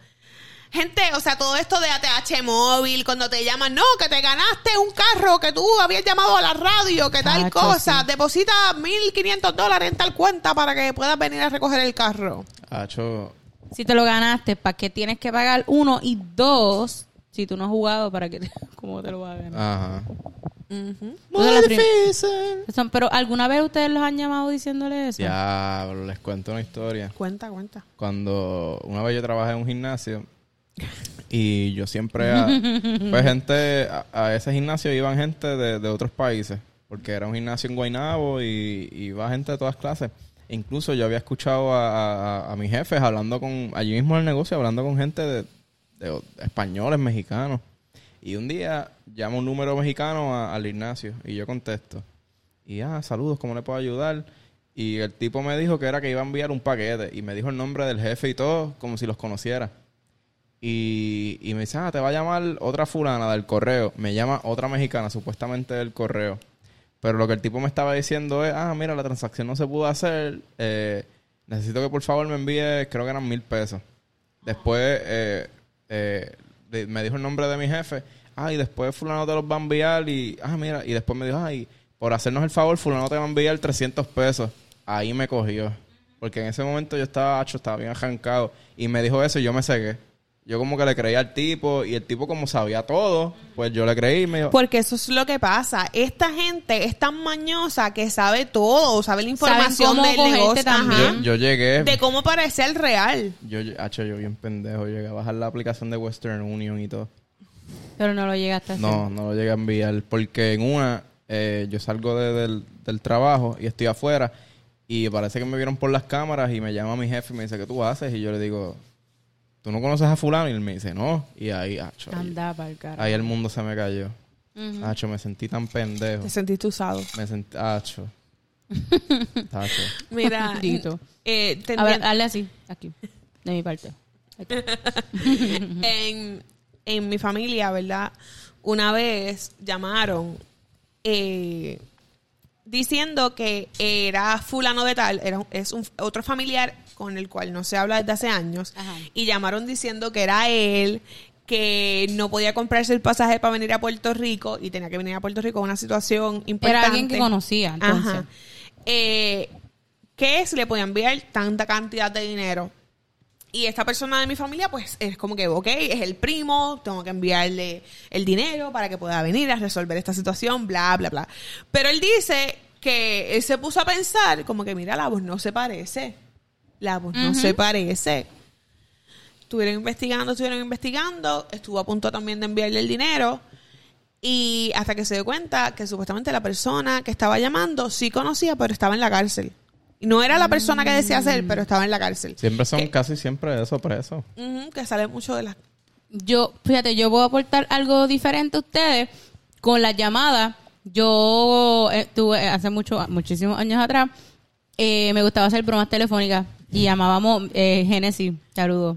gente, o sea, todo esto de ATH móvil, cuando te llaman, no, que te ganaste un carro, que tú habías llamado a la radio, que tal cosa, sí. deposita 1.500 dólares en tal cuenta para que puedas venir a recoger el carro. Si te lo ganaste, ¿para qué tienes que pagar uno? Y dos, si tú no has jugado, ¿para qué? te- [laughs] ¿Cómo te lo vas a ganar? ajá. Muy difícil. Son- Pero ¿alguna vez ustedes los han llamado diciéndole eso? Ya, pero les cuento una historia. Cuenta, cuenta. cuando una vez yo trabajé en un gimnasio y yo siempre a, [laughs] pues gente a, a ese gimnasio iban gente de, de otros países porque era un gimnasio en Guaynabo y, iba gente de todas clases Incluso yo había escuchado a, a- mis jefes hablando con, allí mismo en el negocio, hablando con gente de, de españoles, mexicanos. Y un día llama un número mexicano al Ignacio y yo contesto. Y, ah, saludos, ¿cómo le puedo ayudar? Y el tipo me dijo que era que iba a enviar un paquete y me dijo el nombre del jefe y todo, como si los conociera. Y, me dice, ah, te va a llamar otra fulana del correo. Me llama otra mexicana, supuestamente del correo. Pero lo que el tipo me estaba diciendo es, ah, mira, la transacción no se pudo hacer. eh, necesito que por favor me envíe, creo que eran mil pesos. Después eh, eh, me dijo el nombre de mi jefe. Ah, y después fulano te los va a enviar y, ah, mira, y después me dijo, ay, por hacernos el favor, fulano te va a enviar 300 pesos. Ahí me cogió. Porque en ese momento yo estaba, hacho, estaba bien arrancado. Y me dijo eso y yo me cegué. Yo como que le creía al tipo y el tipo como sabía todo, pues yo le creí y me dijo, Porque eso es lo que pasa. Esta gente es tan mañosa que sabe todo, sabe la información cómo del negocio. también. yo, yo llegué, de cómo parecer real. yo, hacho, yo bien pendejo, llegué a bajar la aplicación de Western Union y todo. Pero no lo llegaste a hacer. No, no lo llegué a enviar. Porque en una, eh, yo salgo de- del, del trabajo y estoy afuera. Y parece que me vieron por las cámaras y me llama mi jefe y me dice, ¿qué tú haces? Y yo le digo, ¿tú no conoces a fulano? Y él me dice, no. Y ahí, acho, ahí, ahí el mundo se me cayó. Ujú. Acho, me sentí tan pendejo. Te sentiste usado. Me sentí, acho. [laughs] Acho. Mira, [laughs] Dito. eh, A ver, hazle así, aquí, de mi parte. [laughs] En, en mi familia, ¿verdad? Una vez llamaron eh, diciendo que era fulano de tal, era, es un, otro familiar con el cual no se habla desde hace años, Ajá. y llamaron diciendo que era él, que no podía comprarse el pasaje para venir a Puerto Rico y tenía que venir a Puerto Rico una situación importante. Era alguien que conocía, entonces. Ajá. Eh, que le podía enviar tanta cantidad de dinero. Y esta persona de mi familia, pues es como que, ok, es el primo, tengo que enviarle el dinero para que pueda venir a resolver esta situación, bla, bla, bla. Pero él dice que él se puso a pensar, como que, mira, la voz no se parece. La voz no se parece. Estuvieron investigando, estuvieron investigando, estuvo a punto también de enviarle el dinero. Y hasta que se dio cuenta que supuestamente la persona que estaba llamando sí conocía, pero estaba en la cárcel. Y no era la persona que decía ser, pero estaba en la cárcel. Siempre son Que- casi siempre eso presos. Que sale mucho de las... Yo, fíjate, yo puedo aportar algo diferente a ustedes con las llamadas. Yo eh, tuve hace mucho, muchísimos años atrás, eh, me gustaba hacer bromas telefónicas y llamábamos eh, Genesis, saludos.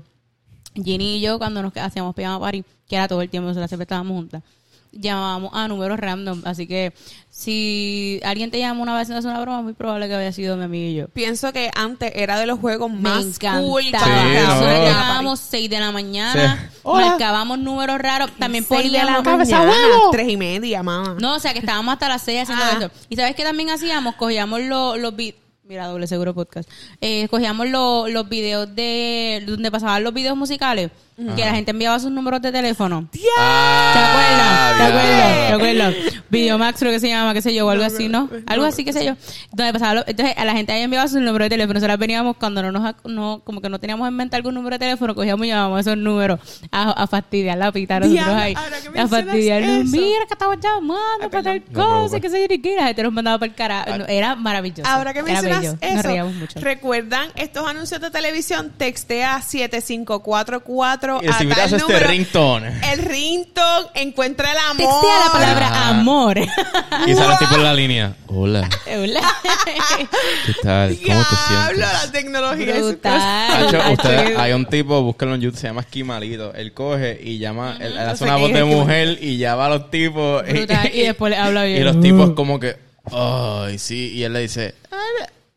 Ginny y yo cuando nos hacíamos pijama party, que era todo el tiempo, nosotras siempre estábamos juntas, llamábamos a números random. Así que si alguien te llama una vez y no hace una broma, es muy probable que haya sido mi amigo y yo. Pienso que antes era de los juegos Me más cool. Sí, no. Nosotros en la llamábamos 6 de la mañana, Sí. Marcábamos números raros, también de la poníamos... mañana, tres y media, mamá. No, o sea, que estábamos hasta las 6 haciendo Ah. eso. ¿Y sabes qué también hacíamos? Cogíamos los, los vi- Mira, doble seguro podcast. Eh, cogíamos los, los videos de... Donde pasaban los videos musicales. Que la gente enviaba sus números de teléfono. ¿Te acuerdas? ¿Te acuerdas? ¿Te acuerdas? Videomax creo que se llama, qué sé yo, o algo así, ¿no? Algo así, qué sé yo. Donde pasaba lo- entonces a la gente ahí enviaba sus números de teléfono. Nosotros veníamos cuando no nos, no, como que no teníamos en mente algún número de teléfono, cogíamos y llamábamos esos números a, a fastidiar la pita nosotros ahí. A eso. Mira que estamos llamando para tal cosa, qué sé yo, ni qué. La gente nos mandaba para el carajo. Era maravilloso. Ahora que mencionas eso, Nos reíamos mucho. ¿recuerdan estos anuncios de televisión? Textea 7544 Y a recibirás tal este número. ringtone. El ringtone encuentra el amor. Textea la palabra Ah. amor. Y sale tipo en la [laughs] línea. Hola, Hola. [laughs] ¿qué tal? ¿Cómo te Diablo, sientes? la tecnología. Brutal. Que- hay un tipo, búsquenlo en YouTube, se llama Esquimalito. Él coge y llama, él, él no hace una voz de mujer y llama a los tipos. Brutal. [laughs] Y después le habla bien. Y los tipos como que, ay, sí. Y él le dice,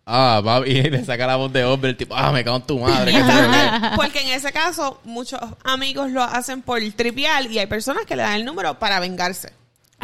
ah, va, y [laughs] le saca la voz de hombre. El tipo, ah, me cago en tu madre. [laughs] Porque en ese caso, muchos amigos lo hacen por trivial y hay personas que le dan el número para vengarse.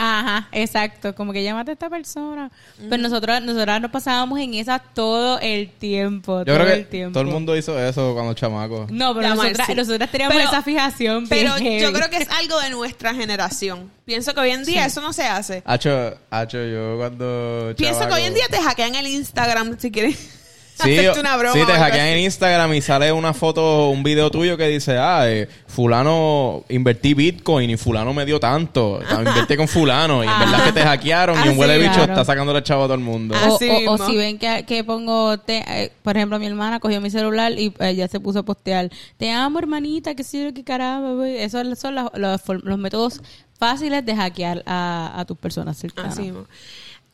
Ajá, exacto. Como que llámate a esta persona. Pero nosotros, nosotras nos pasábamos en esas todo el tiempo. Yo todo creo que el tiempo. todo el mundo hizo eso cuando chamaco. No, pero nosotras, nosotras teníamos Pero- esa fijación. Pero bien yo creo que es algo de nuestra generación. Pienso que hoy en día eso no se hace. Hacho, hacho, yo cuando Pienso que hoy en día te hackean el Instagram si quieres. Sí, hacerte una broma sí, te hackean en Instagram y sale una foto, un video tuyo que dice, ah, eh, fulano, invertí Bitcoin y fulano me dio tanto. Invertí con fulano y en verdad que te hackearon y Ah, un huele bicho claro. está sacándole chavo a todo el mundo. Ah, O, si ven que, que pongo, te- eh, por ejemplo, mi hermana cogió mi celular y ella se puso a postear, te amo hermanita, que sé yo, qué caramba, güey". esos son los, los, los métodos fáciles de hackear a, a tus personas cercanas. Así.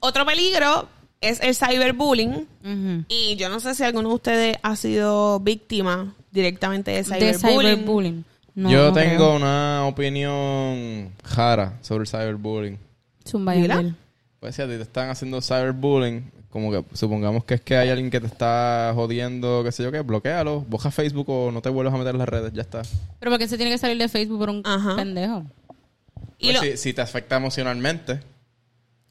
Otro peligro es el cyberbullying. Y yo no sé si alguno de ustedes ha sido víctima directamente de De cyberbullying. No, Yo no tengo creo. una opinión rara sobre el cyberbullying. Zumba. Pues si a ti te están haciendo cyberbullying, como que supongamos que es que hay alguien que te está jodiendo, qué sé yo qué, bloquealo, boja Facebook o no te vuelvas a meter en las redes, ya está. Pero porque se tiene que salir de Facebook por un Ajá. pendejo. Y Pues lo- si, si te afecta emocionalmente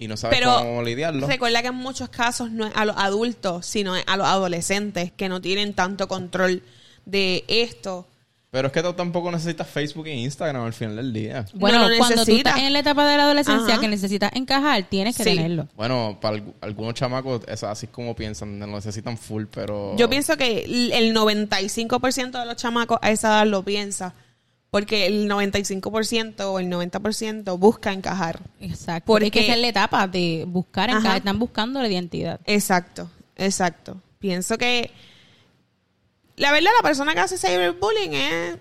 y no sabes Pero cómo lidiarlo. recuerda que en muchos casos no es a los adultos, sino es a los adolescentes que no tienen tanto control de esto. Pero es que tú tampoco necesitas Facebook e Instagram al final del día. Bueno, cuando tú estás en la etapa de la adolescencia Ajá. que necesitas encajar, tienes que Sí. tenerlo. Bueno, para algu- algunos chamacos es así como piensan, lo necesitan full, pero... Yo pienso que el 95% de los chamacos a esa edad lo piensa. Porque el 95% o el 90% busca encajar. Exacto. Porque- Porque que esa es la etapa de buscar, Ajá. encajar. están buscando la identidad. Exacto, exacto. Pienso que la verdad la persona que hace cyberbullying es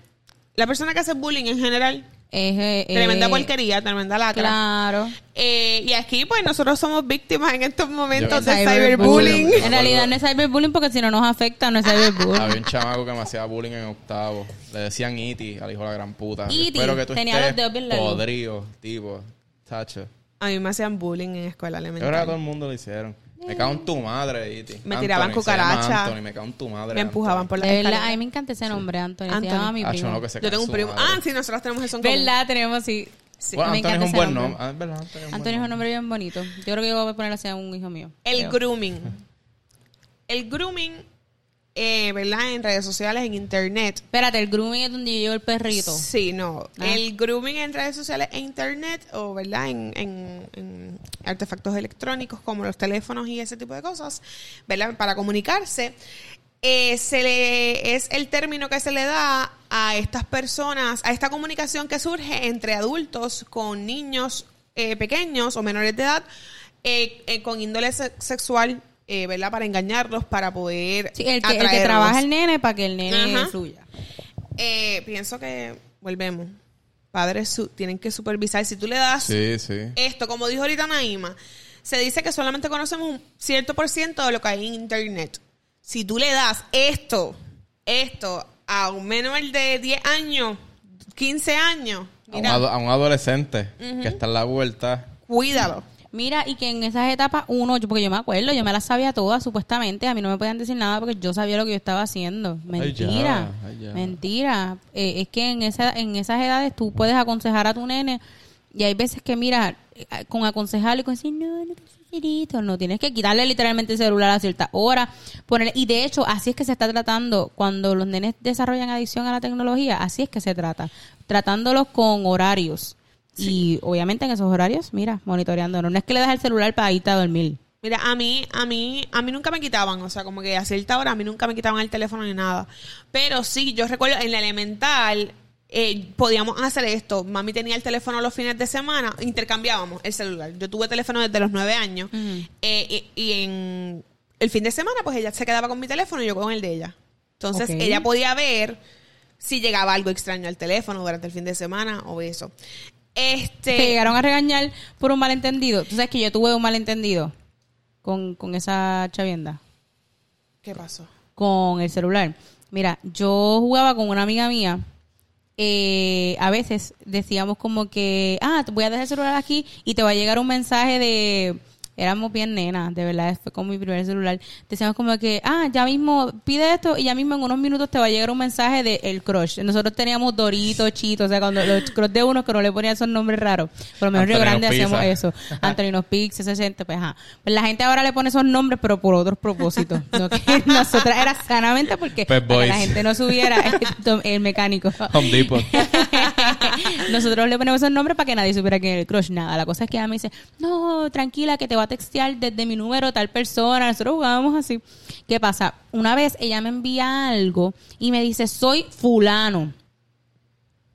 la persona que hace bullying en general. Es, eh, Tremenda eh, porquería, tremenda lacra. Claro. Eh, y aquí pues nosotros somos víctimas en estos momentos de Cyberbullying. cyberbullying. En realidad no es cyberbullying porque si no nos afecta, no es cyberbullying. Había un chamaco que me hacía bullying en octavo. Le decían Iti al hijo de la gran puta. Iti, Espero que tú tenía estés los dedos bien largos. podrido, tipo. Tacho. A mí me hacían bullying en escuela Yo creo que a todo elemental. el mundo lo hicieron. Me cago en tu madre, Iti. Me tiraban Anthony, se llama cucaracha. Anthony, me cago en tu madre. Me empujaban por la De verdad, a mí me encanta ese nombre, Anthony. Se Anthony. llama mi Acho, primo. no, que se Yo cae tengo un su primo. madre. Ah, sí, nosotros tenemos eso en común. ¿Verdad? Tenemos, sí. Sí. Bueno, me Anthony es encanta un ese buen nombre. nombre. Ah, es verdad, Anthony es un Anthony buen es un nombre. nombre bien bonito. Yo creo que yo voy a poner así a un hijo mío. El Creo. grooming. El grooming, eh, ¿verdad? En redes sociales, en internet. Espérate, el grooming es donde yo llevo el perrito. Sí, no. Ah. El grooming en redes sociales e internet o, ¿verdad? En, en- en artefactos electrónicos como los teléfonos y ese tipo de cosas, ¿verdad? Para comunicarse. eh, se le, es el término que se le da a estas personas, a esta comunicación que surge entre adultos con niños eh, pequeños o menores de edad con índole se- sexual, eh, ¿verdad? Para engañarlos, para poder Sí, el, que, el que trabaja el nene para que el nene Ajá. fluya. Eh, pienso que, volvemos, padres su- tienen que supervisar. Si tú le das Sí, sí. esto, como dijo ahorita Naima, se dice que solamente conocemos un cierto por ciento de lo que hay en Internet. Si tú le das esto, esto a un menor de 10 años, 15 años, un, a un adolescente que está en la vuelta. cuídalo. Mira, y que en esas etapas uno, yo- porque yo me acuerdo, yo me las sabía todas supuestamente, a mí no me podían decir nada porque yo sabía lo que yo estaba haciendo. Mentira, ya, ay, ya. mentira. Eh, es que en, esa, en esas edades tú puedes aconsejar a tu nene y hay veces que, mira, eh, con aconsejarle y con decir, no, no no, tienes que quitarle literalmente el celular a cierta hora. Ponerle, y de hecho, así es que se está tratando cuando los nenes desarrollan adicción a la tecnología, así es que se trata, tratándolos con horarios. Y obviamente en esos horarios, mira, monitoreándonos. No es que le das el celular para irte a dormir. Mira, a mí, a mí, a mí nunca me quitaban, o sea, como que a cierta hora a mí nunca me quitaban el teléfono ni nada. Pero sí, yo recuerdo en la elemental eh, podíamos hacer esto. Mami tenía el teléfono los fines de semana, intercambiábamos el celular. Yo tuve teléfono desde los nueve años eh, y, y en el fin de semana, pues ella se quedaba con mi teléfono y yo con el de ella. Entonces ella podía ver si llegaba algo extraño al teléfono durante el fin de semana o eso. Este, Te llegaron a regañar por un malentendido. Tú sabes que yo tuve un malentendido con, con esa chavienda, ¿Qué pasó? con el celular. Mira, yo jugaba con una amiga mía. eh, a veces decíamos como que, ah, te voy a dejar el celular aquí y te va a llegar un mensaje de... Éramos bien nenas, de verdad, fue con mi primer celular. Decíamos como que, ah, ya mismo pide esto y ya mismo en unos minutos te va a llegar un mensaje de el crush. Nosotros teníamos Dorito, Chito, o sea, cuando los crush de uno que no le ponían esos nombres raros. Por lo menos en Río Grande hacíamos eso. Antonio Pix, 60, pues ajá. Pues la gente ahora le pone esos nombres, pero por otros propósitos. [laughs] No que [laughs] nosotras era sanamente porque para que la gente no subiera [laughs] el, el mecánico. Home Depot. Nosotros le ponemos esos nombres para que nadie supiera era el crush. Nada, la cosa es que ella me dice, no, tranquila, que te va a textear desde mi número tal persona. Nosotros jugábamos así. ¿Qué pasa? Una vez ella me envía algo y me dice, soy fulano.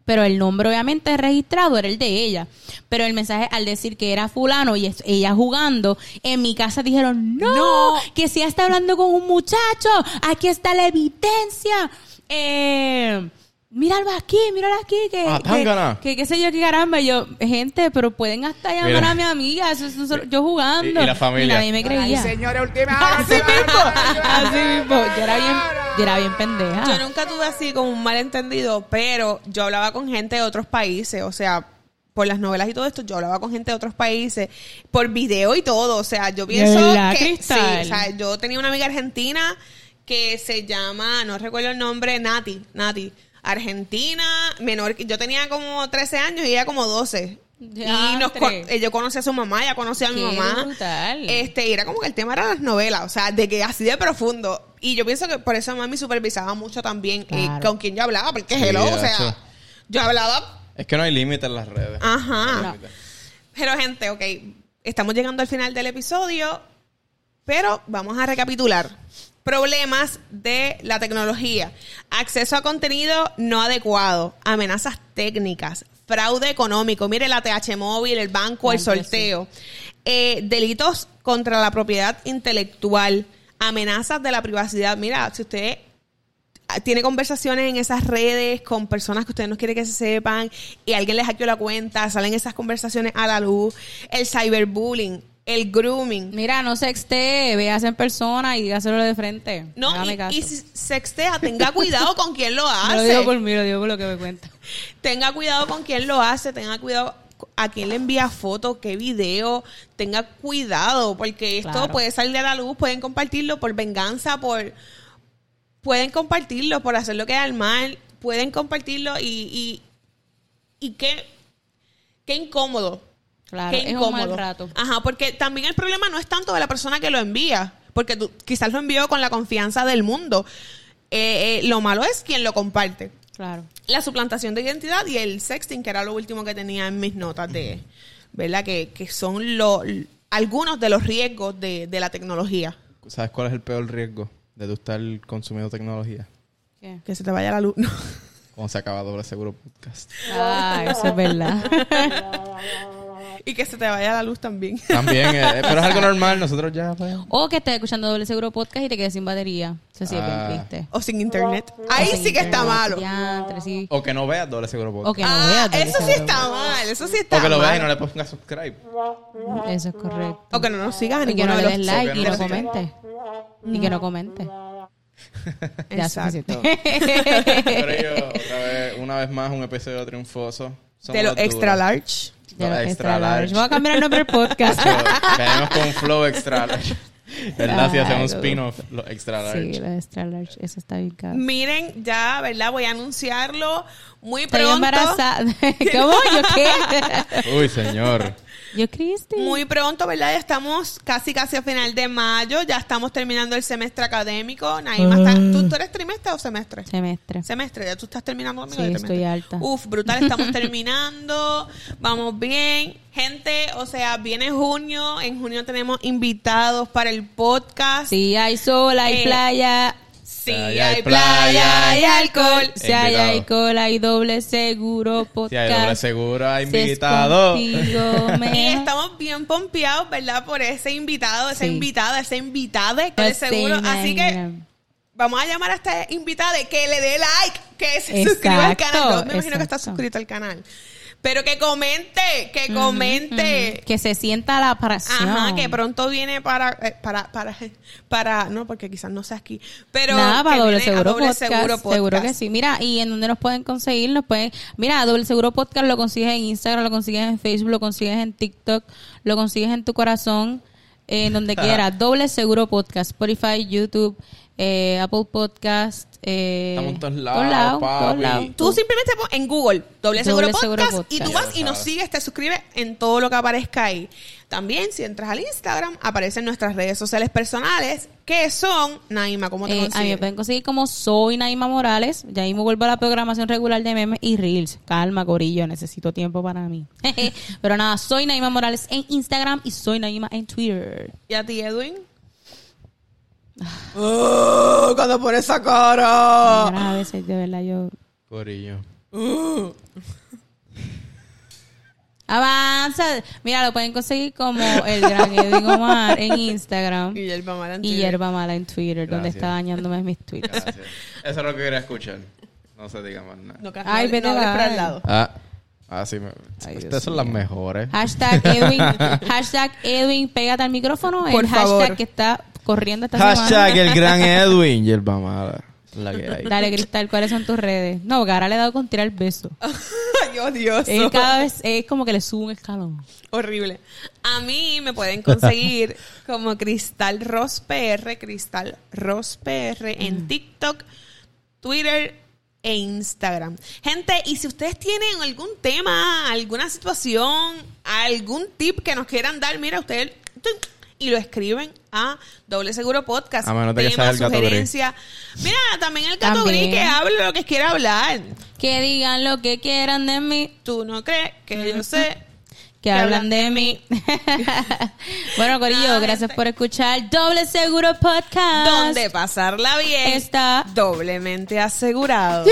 Pero el nombre obviamente registrado era el de ella. Pero el mensaje al decir que era fulano y ella jugando, en mi casa dijeron, no, que si ella está hablando con un muchacho, aquí está la evidencia. Eh, míralo aquí, míralo aquí, que, Ah, que, que qué sé yo, qué caramba. Y yo, gente, pero pueden hasta llamar Mira. a mi amiga, eso, eso- eso- yo jugando. Y- y la familia. nadie me creía. Señores, última hora. Así mismo, así mismo. Yo era bien, yo era bien pendeja. Yo nunca tuve así como un malentendido, pero yo hablaba con gente de otros países, o sea, por las novelas y todo esto, yo hablaba con gente de otros países, por video y todo, o sea, yo pienso que Cristal? sí, o sea, yo tenía una amiga argentina que se llama, no recuerdo el nombre, Nati, Nati, argentina, menor, que- yo tenía como 13 años y ella como 12. Y nos, eh, yo conocí a su mamá, ella conocía a mi mamá. brutal. Este, y era como que el tema era las novelas, o sea, de que así de profundo. Y yo pienso que por eso mami supervisaba mucho también eh, Claro. con quien yo hablaba, porque Sí, hello, o sea, yo hablaba, Es que no hay límite en las redes. ajá. Pero gente, ok, estamos llegando al final del episodio, pero vamos a recapitular. Problemas de la tecnología, acceso a contenido no adecuado, amenazas técnicas, fraude económico, mire la TH móvil, el banco, el sorteo, eh, delitos contra la propiedad intelectual, amenazas de la privacidad. Mira, si usted tiene conversaciones en esas redes con personas que usted no quiere que se sepan y alguien les hackeó la cuenta, salen esas conversaciones a la luz, el cyberbullying, el grooming. Mira, no sexte, veas en persona y dígaselo de frente. No, Hágame y, y si sextea, tenga cuidado con quién lo [laughs] No hace. lo digo por mí, lo digo por lo que me cuenta. Tenga cuidado con quién lo hace, tenga cuidado a quién le envía fotos, qué video, tenga cuidado, porque esto Claro. puede salir a la luz, pueden compartirlo por venganza, por pueden compartirlo por hacer lo que es mal, pueden compartirlo y, y, y qué, qué incómodo. Claro, qué es un incómodo. mal rato. Ajá, porque también el problema no es tanto de la persona que lo envía, porque tú quizás lo envió con la confianza del mundo. Eh, eh, lo malo es quien lo comparte Claro. la suplantación de identidad y el sexting, que era lo último que tenía en mis notas de, ¿verdad? Que, que son lo, algunos de los riesgos de, de la tecnología. ¿Sabes cuál es el peor riesgo de tú estar consumiendo tecnología? ¿Qué? Que se te vaya la luz. No. [laughs] Cuando se acaba doble seguro podcast. Ah, eso es verdad. [laughs] y que se te vaya la luz también. [laughs] También, eh, pero es algo normal. Nosotros ya, pues, o que estés escuchando Doble Seguro Podcast y te quedes sin batería. Eso sí es Ah. triste. o sin internet. Ahí sin sí que está malo. diantre, sí. O que no veas doble seguro podcast. O que no Ah, veas Doble eso sí está mal. Eso sí está O que lo mal. veas y no le pongas subscribe. Eso es correcto. O que no nos sigas Y que ninguno no de le los des like que y no no lo sigas. comente. Y que no comente. [laughs] Ya Exacto. suficiente. Pero yo, otra vez, una vez más, un episodio triunfoso. Somos De los los extra duros. large. De los extra extra large. large. Voy a cambiar el nombre del podcast. Venimos con flow extra large. [laughs] ¿Verdad? Si hacemos no. spin-off, los extra large. Sí, los extra large. Eso está bien caro. Miren, ya, ¿verdad? Voy a anunciarlo muy Estoy pronto. embarazada. [laughs] ¿Cómo? ¿Yo qué? Uy, señor. Yo, Cristi. Muy pronto, ¿verdad? Ya estamos casi, casi a final de mayo. Ya estamos terminando el semestre académico. Naima, está- ¿tú, tú eres trimestre o semestre? Semestre. Semestre, ya tú estás terminando conmigo Sí, estoy alta. Uf, brutal, estamos terminando. [laughs] Vamos bien. Gente, o sea, viene junio. En junio tenemos invitados para el podcast. Si hay sol, hay Eh, playa. Sí, Hay hay, playa, hay alcohol. Si hay Invitado. alcohol, hay doble seguro podcast. Si hay doble seguro, hay Si es invitado. contigo, [laughs] Y me- estamos bien pompeados, ¿verdad? Por ese invitado, esa Sí. invitada, ese invitado que de Pues seguro. se Así que vamos a llamar a esta invitada que le dé like, que se suscriba al canal. Yo me imagino que está suscrito al canal. Pero que comente, que comente. Que se sienta la presión. Ajá, que pronto viene para, eh, para, para, para, no, porque quizás no sea aquí, pero Nada, para Doble Seguro, Doble podcast, Seguro Seguro Podcast. que sí. Mira, ¿y en dónde nos pueden conseguir? Nos pueden... Mira, Doble Seguro Podcast lo consigues en Instagram, lo consigues en Facebook, lo consigues en TikTok, lo consigues en tu corazón, en donde [laughs] quieras. Doble Seguro Podcast, Spotify, YouTube, eh, Apple Podcast. Eh, Estamos en todos todos lados, lados, papi. todos lados. Tú simplemente pon en Google doble seguro, Doble Seguro podcast, y tú Podcast. vas y nos sigues, te suscribes en todo lo que aparezca ahí. También, si entras al Instagram, aparecen nuestras redes sociales personales, que son, Naima, ¿cómo te Eh, a mí me pueden conseguir como soy Naima Morales. Ya mismo vuelvo a la programación regular de memes y reels. Calma, Corillo, necesito tiempo para mí. [laughs] Pero nada, soy Naima Morales en Instagram y soy Naima en Twitter. ¿Y a ti, Edwin? Oh, cuando pone esa cara. A veces, de verdad, yo... Corillo. Avanza. Mira, lo pueden conseguir como el gran Edwin Omar en Instagram. Y Yerba Mala en Y Twitter. Yerba Mala en Twitter, donde está dañándome mis tweets. Gracias. Eso es lo que quería escuchar. No se diga más nada. No, Ay, no, vete no para el lado. Ah, ah sí. Estas son las mejores. Hashtag Edwin, hashtag Edwin, pégate al micrófono. Por el hashtag favor. que está corriendo esta Hashtag semana. el gran [laughs] Edwin. Yerba mala. La que hay. Dale, Cristal, ¿cuáles son tus redes? No, porque ahora le he dado con tirar el beso. [laughs] Ay, odioso. Él cada vez es como que le sube un escalón. Horrible. A mí me pueden conseguir [laughs] como Cristal Ross PR, Cristal Ross PR en TikTok, Twitter e Instagram. Gente, y si ustedes tienen algún tema, alguna situación, algún tip que nos quieran dar, mira, ustedes y lo escriben a Doble Seguro Podcast. A menos de que Tema, sea el gato gris. sugerencia. Mira, también el gato También. gris que hable lo que quiera hablar. Que digan lo que quieran de mí, Tú no crees que yo sé. Que hablan de mí. [laughs] bueno, Corillo, gracias por escuchar Doble Seguro Podcast. Donde pasarla bien Está- doblemente asegurado.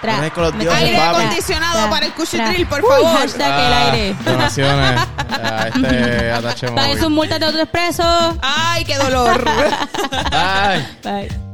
Tra, tra. Con los dioses, Aire papi. acondicionado Tra, para el cuchitril, por favor. hashtag el aire. Ah, Donaciones a este [laughs] atache Pague sus multas de autoexpreso. Ay, qué dolor. [laughs] Ay. Bye.